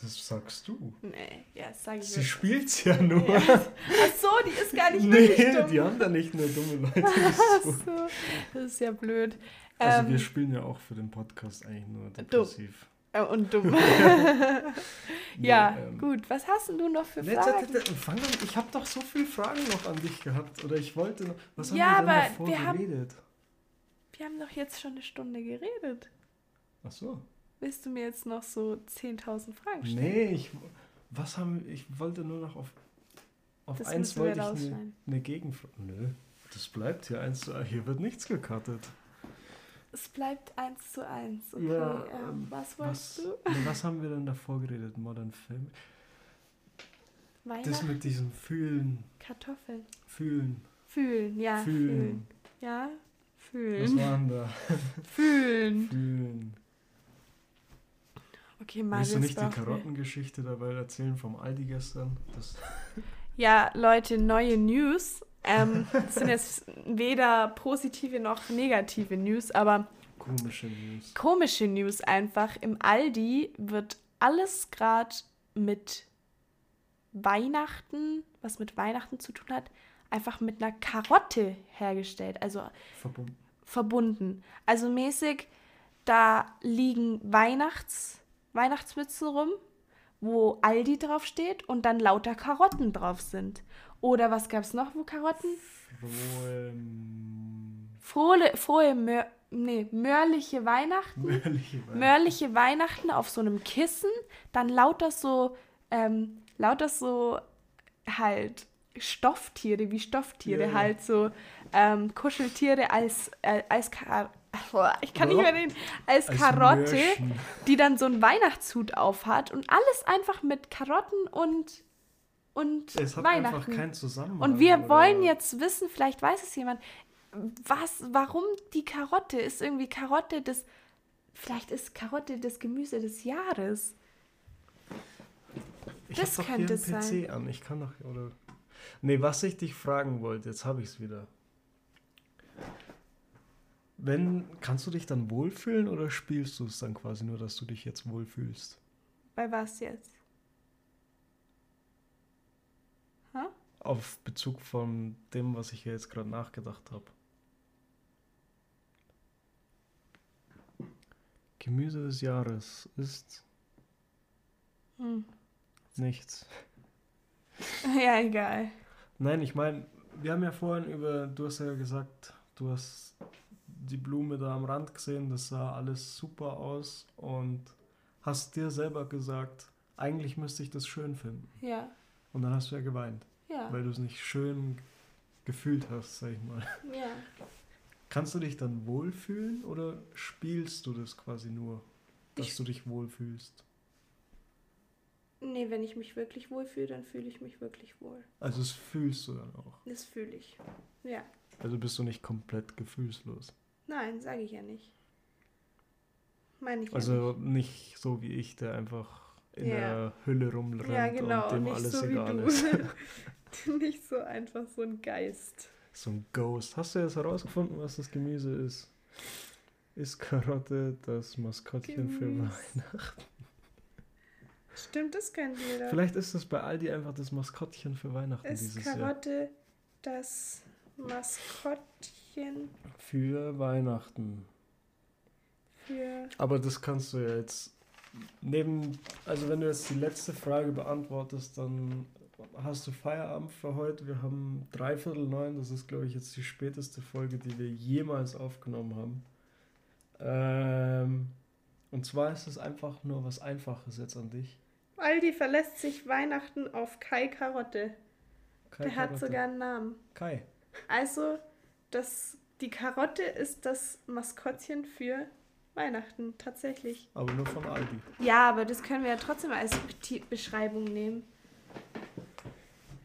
Das sagst du. Nee, ja, das sag ich Sie spielt's ja nur. Ja. Ach so, die ist gar nicht nee, wirklich dumm. die haben da nicht nur dumme Leute. Ach so, das ist ja blöd. Also Ähm, wir spielen ja auch für den Podcast eigentlich nur depressiv. äh, und dumm. Nee, ja, ähm, gut. Was hast denn du noch für Nee, Fragen? t- Fang an, ich habe doch so viele Fragen noch an dich gehabt. Oder ich wollte noch. Was haben Ja, wir denn davor wir haben- geredet? Wir haben doch jetzt schon eine Stunde geredet. Ach so. Willst du mir jetzt noch so 10.000 Fragen stellen? Nee, ich. Was haben Ich wollte nur noch auf. Auf Das eins wollte ich eine, eine Gegenfrage. Nö. Das bleibt hier eins zu Hier wird nichts gecuttet. Es bleibt eins zu eins. Okay, Ja, ähm, ähm, was Was, wolltest du? nee, was haben wir denn davor geredet? Modern Film. Das mit diesem Fühlen. Kartoffeln. Fühlen. Fühlen, ja. Fühlen. Fühlen. Ja, Was fühlen. war denn da? Fühlen. Fühlen. Okay, Marius Willst du nicht die Karottengeschichte dabei erzählen vom Aldi gestern? Das, Ja, Leute, neue News. Ähm, das sind jetzt weder positive noch negative News, aber komische News. komische News einfach. Im Aldi wird alles gerade mit Weihnachten, was mit Weihnachten zu tun hat, einfach mit einer Karotte hergestellt, also Verbunden. verbunden. Also mäßig, da liegen Weihnachts, Weihnachtsmützen rum, wo Aldi draufsteht und dann lauter Karotten drauf sind. Oder was gab es noch, wo Karotten? Frohe. Frohe, frohe Mör, nee, mörliche Weihnachten. Mörliche Weihnachten. Mörliche Weihnachten auf so einem Kissen, dann lauter so, ähm, lauter so halt Stofftiere, wie Stofftiere, ja. halt so ähm, Kuscheltiere als, äh, als Kar ich kann nicht mehr reden, als, Als Karotte, Mörchen. die dann so einen Weihnachtshut aufhat und alles einfach mit Karotten und, und Es hat Weihnachten. einfach keinen Zusammenhang. Und wir oder- wollen jetzt wissen, vielleicht weiß es jemand, was, warum die Karotte ist irgendwie Karotte des, vielleicht ist Karotte das Gemüse des Jahres. Ich das doch könnte hier einen sein. PC an. Ich kann doch. Oder. Nee, was ich dich fragen wollte, jetzt habe ich es wieder. Wenn, kannst du dich dann wohlfühlen oder spielst du es dann quasi nur, dass du dich jetzt wohlfühlst? Bei was jetzt? Hä? Auf Bezug von dem, was ich hier jetzt gerade nachgedacht habe. Gemüse des Jahres ist Hm. nichts. Ja, egal. Nein, ich meine, wir haben ja vorhin über, du hast ja gesagt, du hast die Blume da am Rand gesehen, das sah alles super aus und hast dir selber gesagt, eigentlich müsste ich das schön finden. Ja, Und dann hast du ja geweint, ja, weil du es nicht schön gefühlt hast, sag ich mal. ja. Kannst du dich dann wohlfühlen oder spielst du das quasi nur, dass Ich- du dich wohlfühlst? Nee, wenn ich mich wirklich wohlfühle, dann fühle ich mich wirklich wohl. Also das fühlst du dann auch. Das fühle ich. Ja. Also bist du nicht komplett gefühlslos. Nein, sage ich ja nicht. Meine ich ja Also nicht so wie ich, der einfach in Ja. der Hülle rumrennt Ja, genau. und dem nicht alles so egal wie ist. du. nicht so einfach so ein Geist. So ein Ghost. Hast du jetzt herausgefunden, was das Gemüse ist? Ist Karotte das Maskottchen für Gemüse. Weihnachten? Stimmt, das kennt jeder. Vielleicht ist das bei Aldi einfach das Maskottchen für Weihnachten ist dieses Jahr. Karotte das Maskottchen Für Weihnachten. für. Aber das kannst du ja jetzt neben, also wenn du jetzt die letzte Frage beantwortest, dann hast du Feierabend für heute. Wir haben dreiviertel neun, das ist glaube ich jetzt die späteste Folge, die wir jemals aufgenommen haben. Ähm, und zwar ist es einfach nur was Einfaches jetzt an dich. Aldi verlässt sich Weihnachten auf Kai Karotte. Kai Der hat Karotte. sogar einen Namen. Kai. Also, das, die Karotte ist das Maskottchen für Weihnachten, tatsächlich. Aber nur von Aldi. Ja, aber das können wir ja trotzdem als Be Beschreibung nehmen.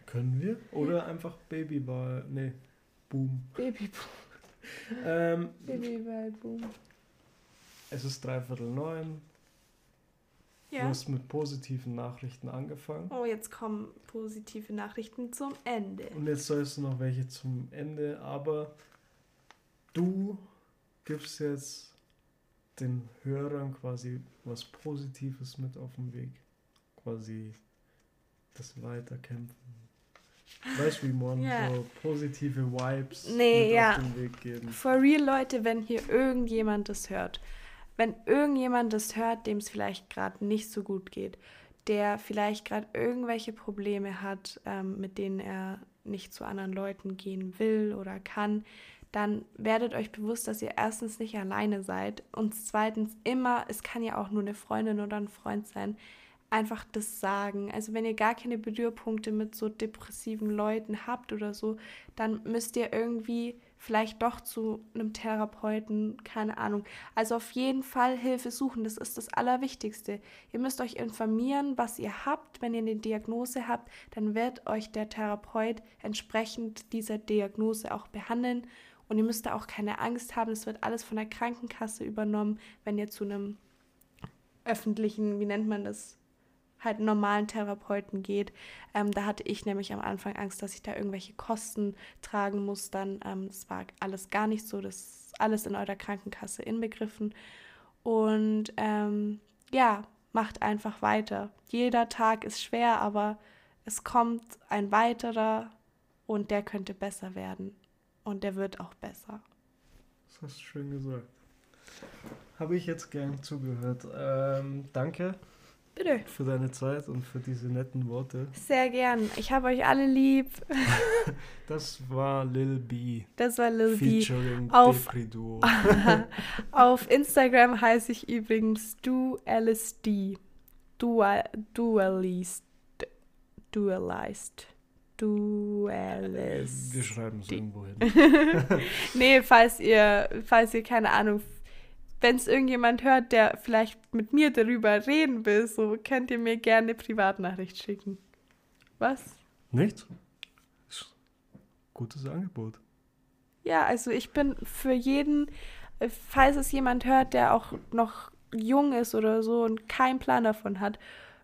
Können wir? Oder einfach Babyball. Nee, Boom. Babyboom. Ähm, Babyball-Boom. es ist dreiviertel neun. Du Ja. hast mit positiven Nachrichten angefangen. Oh, jetzt kommen positive Nachrichten zum Ende. Und jetzt sollst du noch welche zum Ende, aber du gibst jetzt den Hörern quasi was Positives mit auf den Weg. Quasi das Weiterkämpfen. Weißt du, wie man Ja. so positive Vibes Nee, mit ja. auf den Weg geben. For real, Leute, wenn hier irgendjemand das hört, wenn irgendjemand das hört, dem es vielleicht gerade nicht so gut geht, der vielleicht gerade irgendwelche Probleme hat, ähm, mit denen er nicht zu anderen Leuten gehen will oder kann, dann werdet euch bewusst, dass ihr erstens nicht alleine seid und zweitens immer, es kann ja auch nur eine Freundin oder ein Freund sein, einfach das sagen. Also wenn ihr gar keine Berührpunkte mit so depressiven Leuten habt oder so, dann müsst ihr irgendwie vielleicht doch zu einem Therapeuten, keine Ahnung. Also auf jeden Fall Hilfe suchen, das ist das Allerwichtigste. Ihr müsst euch informieren, was ihr habt. Wenn ihr eine Diagnose habt, dann wird euch der Therapeut entsprechend dieser Diagnose auch behandeln. Und ihr müsst da auch keine Angst haben, es wird alles von der Krankenkasse übernommen, wenn ihr zu einem öffentlichen, wie nennt man das, halt normalen Therapeuten geht. Ähm, da hatte ich nämlich am Anfang Angst, dass ich da irgendwelche Kosten tragen muss. Dann, ähm, das war alles gar nicht so. Das ist alles in eurer Krankenkasse inbegriffen. Und ähm, ja, macht einfach weiter. Jeder Tag ist schwer, aber es kommt ein weiterer und der könnte besser werden. Und der wird auch besser. Das hast du schön gesagt. Habe ich jetzt gern zugehört. Ähm, danke Bitte. für deine Zeit und für diese netten Worte. Sehr gern. Ich habe euch alle lieb. Das war Lil B. Das war Lil B. Featuring Auf- Depri Duo. Auf Instagram heiße ich übrigens DuLSD. Dual, dualist. Dualized. Dualist. Wir schreiben es irgendwo hin. Nee, falls ihr, falls ihr keine Ahnung, wenn es irgendjemand hört, der vielleicht mit mir darüber reden will, so könnt ihr mir gerne eine Privatnachricht schicken. Was? Nicht? Ist Gutes Angebot. Ja, also ich bin für jeden, äh, falls es jemand hört, der auch noch jung ist oder so und keinen Plan davon hat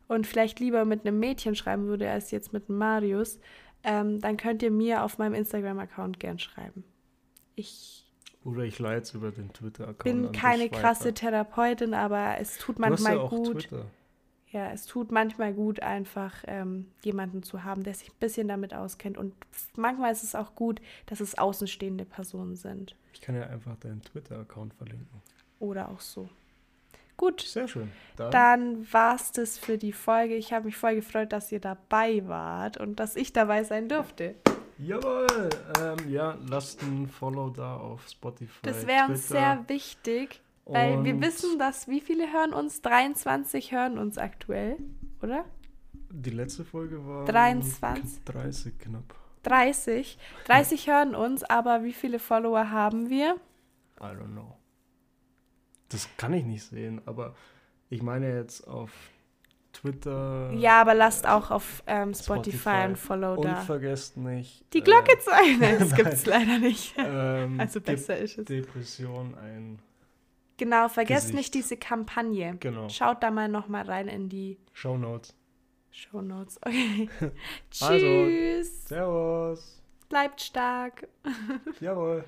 und vielleicht lieber mit einem Mädchen schreiben würde als jetzt mit einem Marius, ähm, dann könnt ihr mir auf meinem Instagram-Account gern schreiben. Ich Oder ich leite es über den Twitter-Account. bin an keine krasse. Therapeutin, aber es tut Du hast manchmal ja auch gut. Twitter. Ja, es tut manchmal gut, einfach ähm, jemanden zu haben, der sich ein bisschen damit auskennt. Und manchmal ist es auch gut, dass es außenstehende Personen sind. Ich kann ja einfach deinen Twitter-Account verlinken. Oder auch so. Gut, Sehr schön. Dann, dann war's das für die Folge. Ich habe mich voll gefreut, dass ihr dabei wart und dass ich dabei sein durfte. Jawohl. Ähm, ja, lasst ein Follow da auf Spotify. Das wäre uns sehr wichtig, weil wir Und wissen, dass wie viele hören uns? 23 hören uns aktuell, oder? Die letzte Folge war 23. 30 knapp. 30. 30 hören uns, aber wie viele Follower haben wir? I don't know. Das kann ich nicht sehen, aber ich meine jetzt auf Twitter. Ja, aber lasst auch auf ähm, Spotify, Spotify. ein Follow Und da. vergesst nicht. Die Glocke zu ein. Nein. Das gibt's leider nicht. Äh, ähm, Also besser ist es. Depression ein. Genau, vergesst Gesicht. nicht diese Kampagne. Genau. Schaut da mal noch mal rein in die Show Notes. Show Notes. Okay. Also, Tschüss. Servus. Bleibt stark. Jawohl.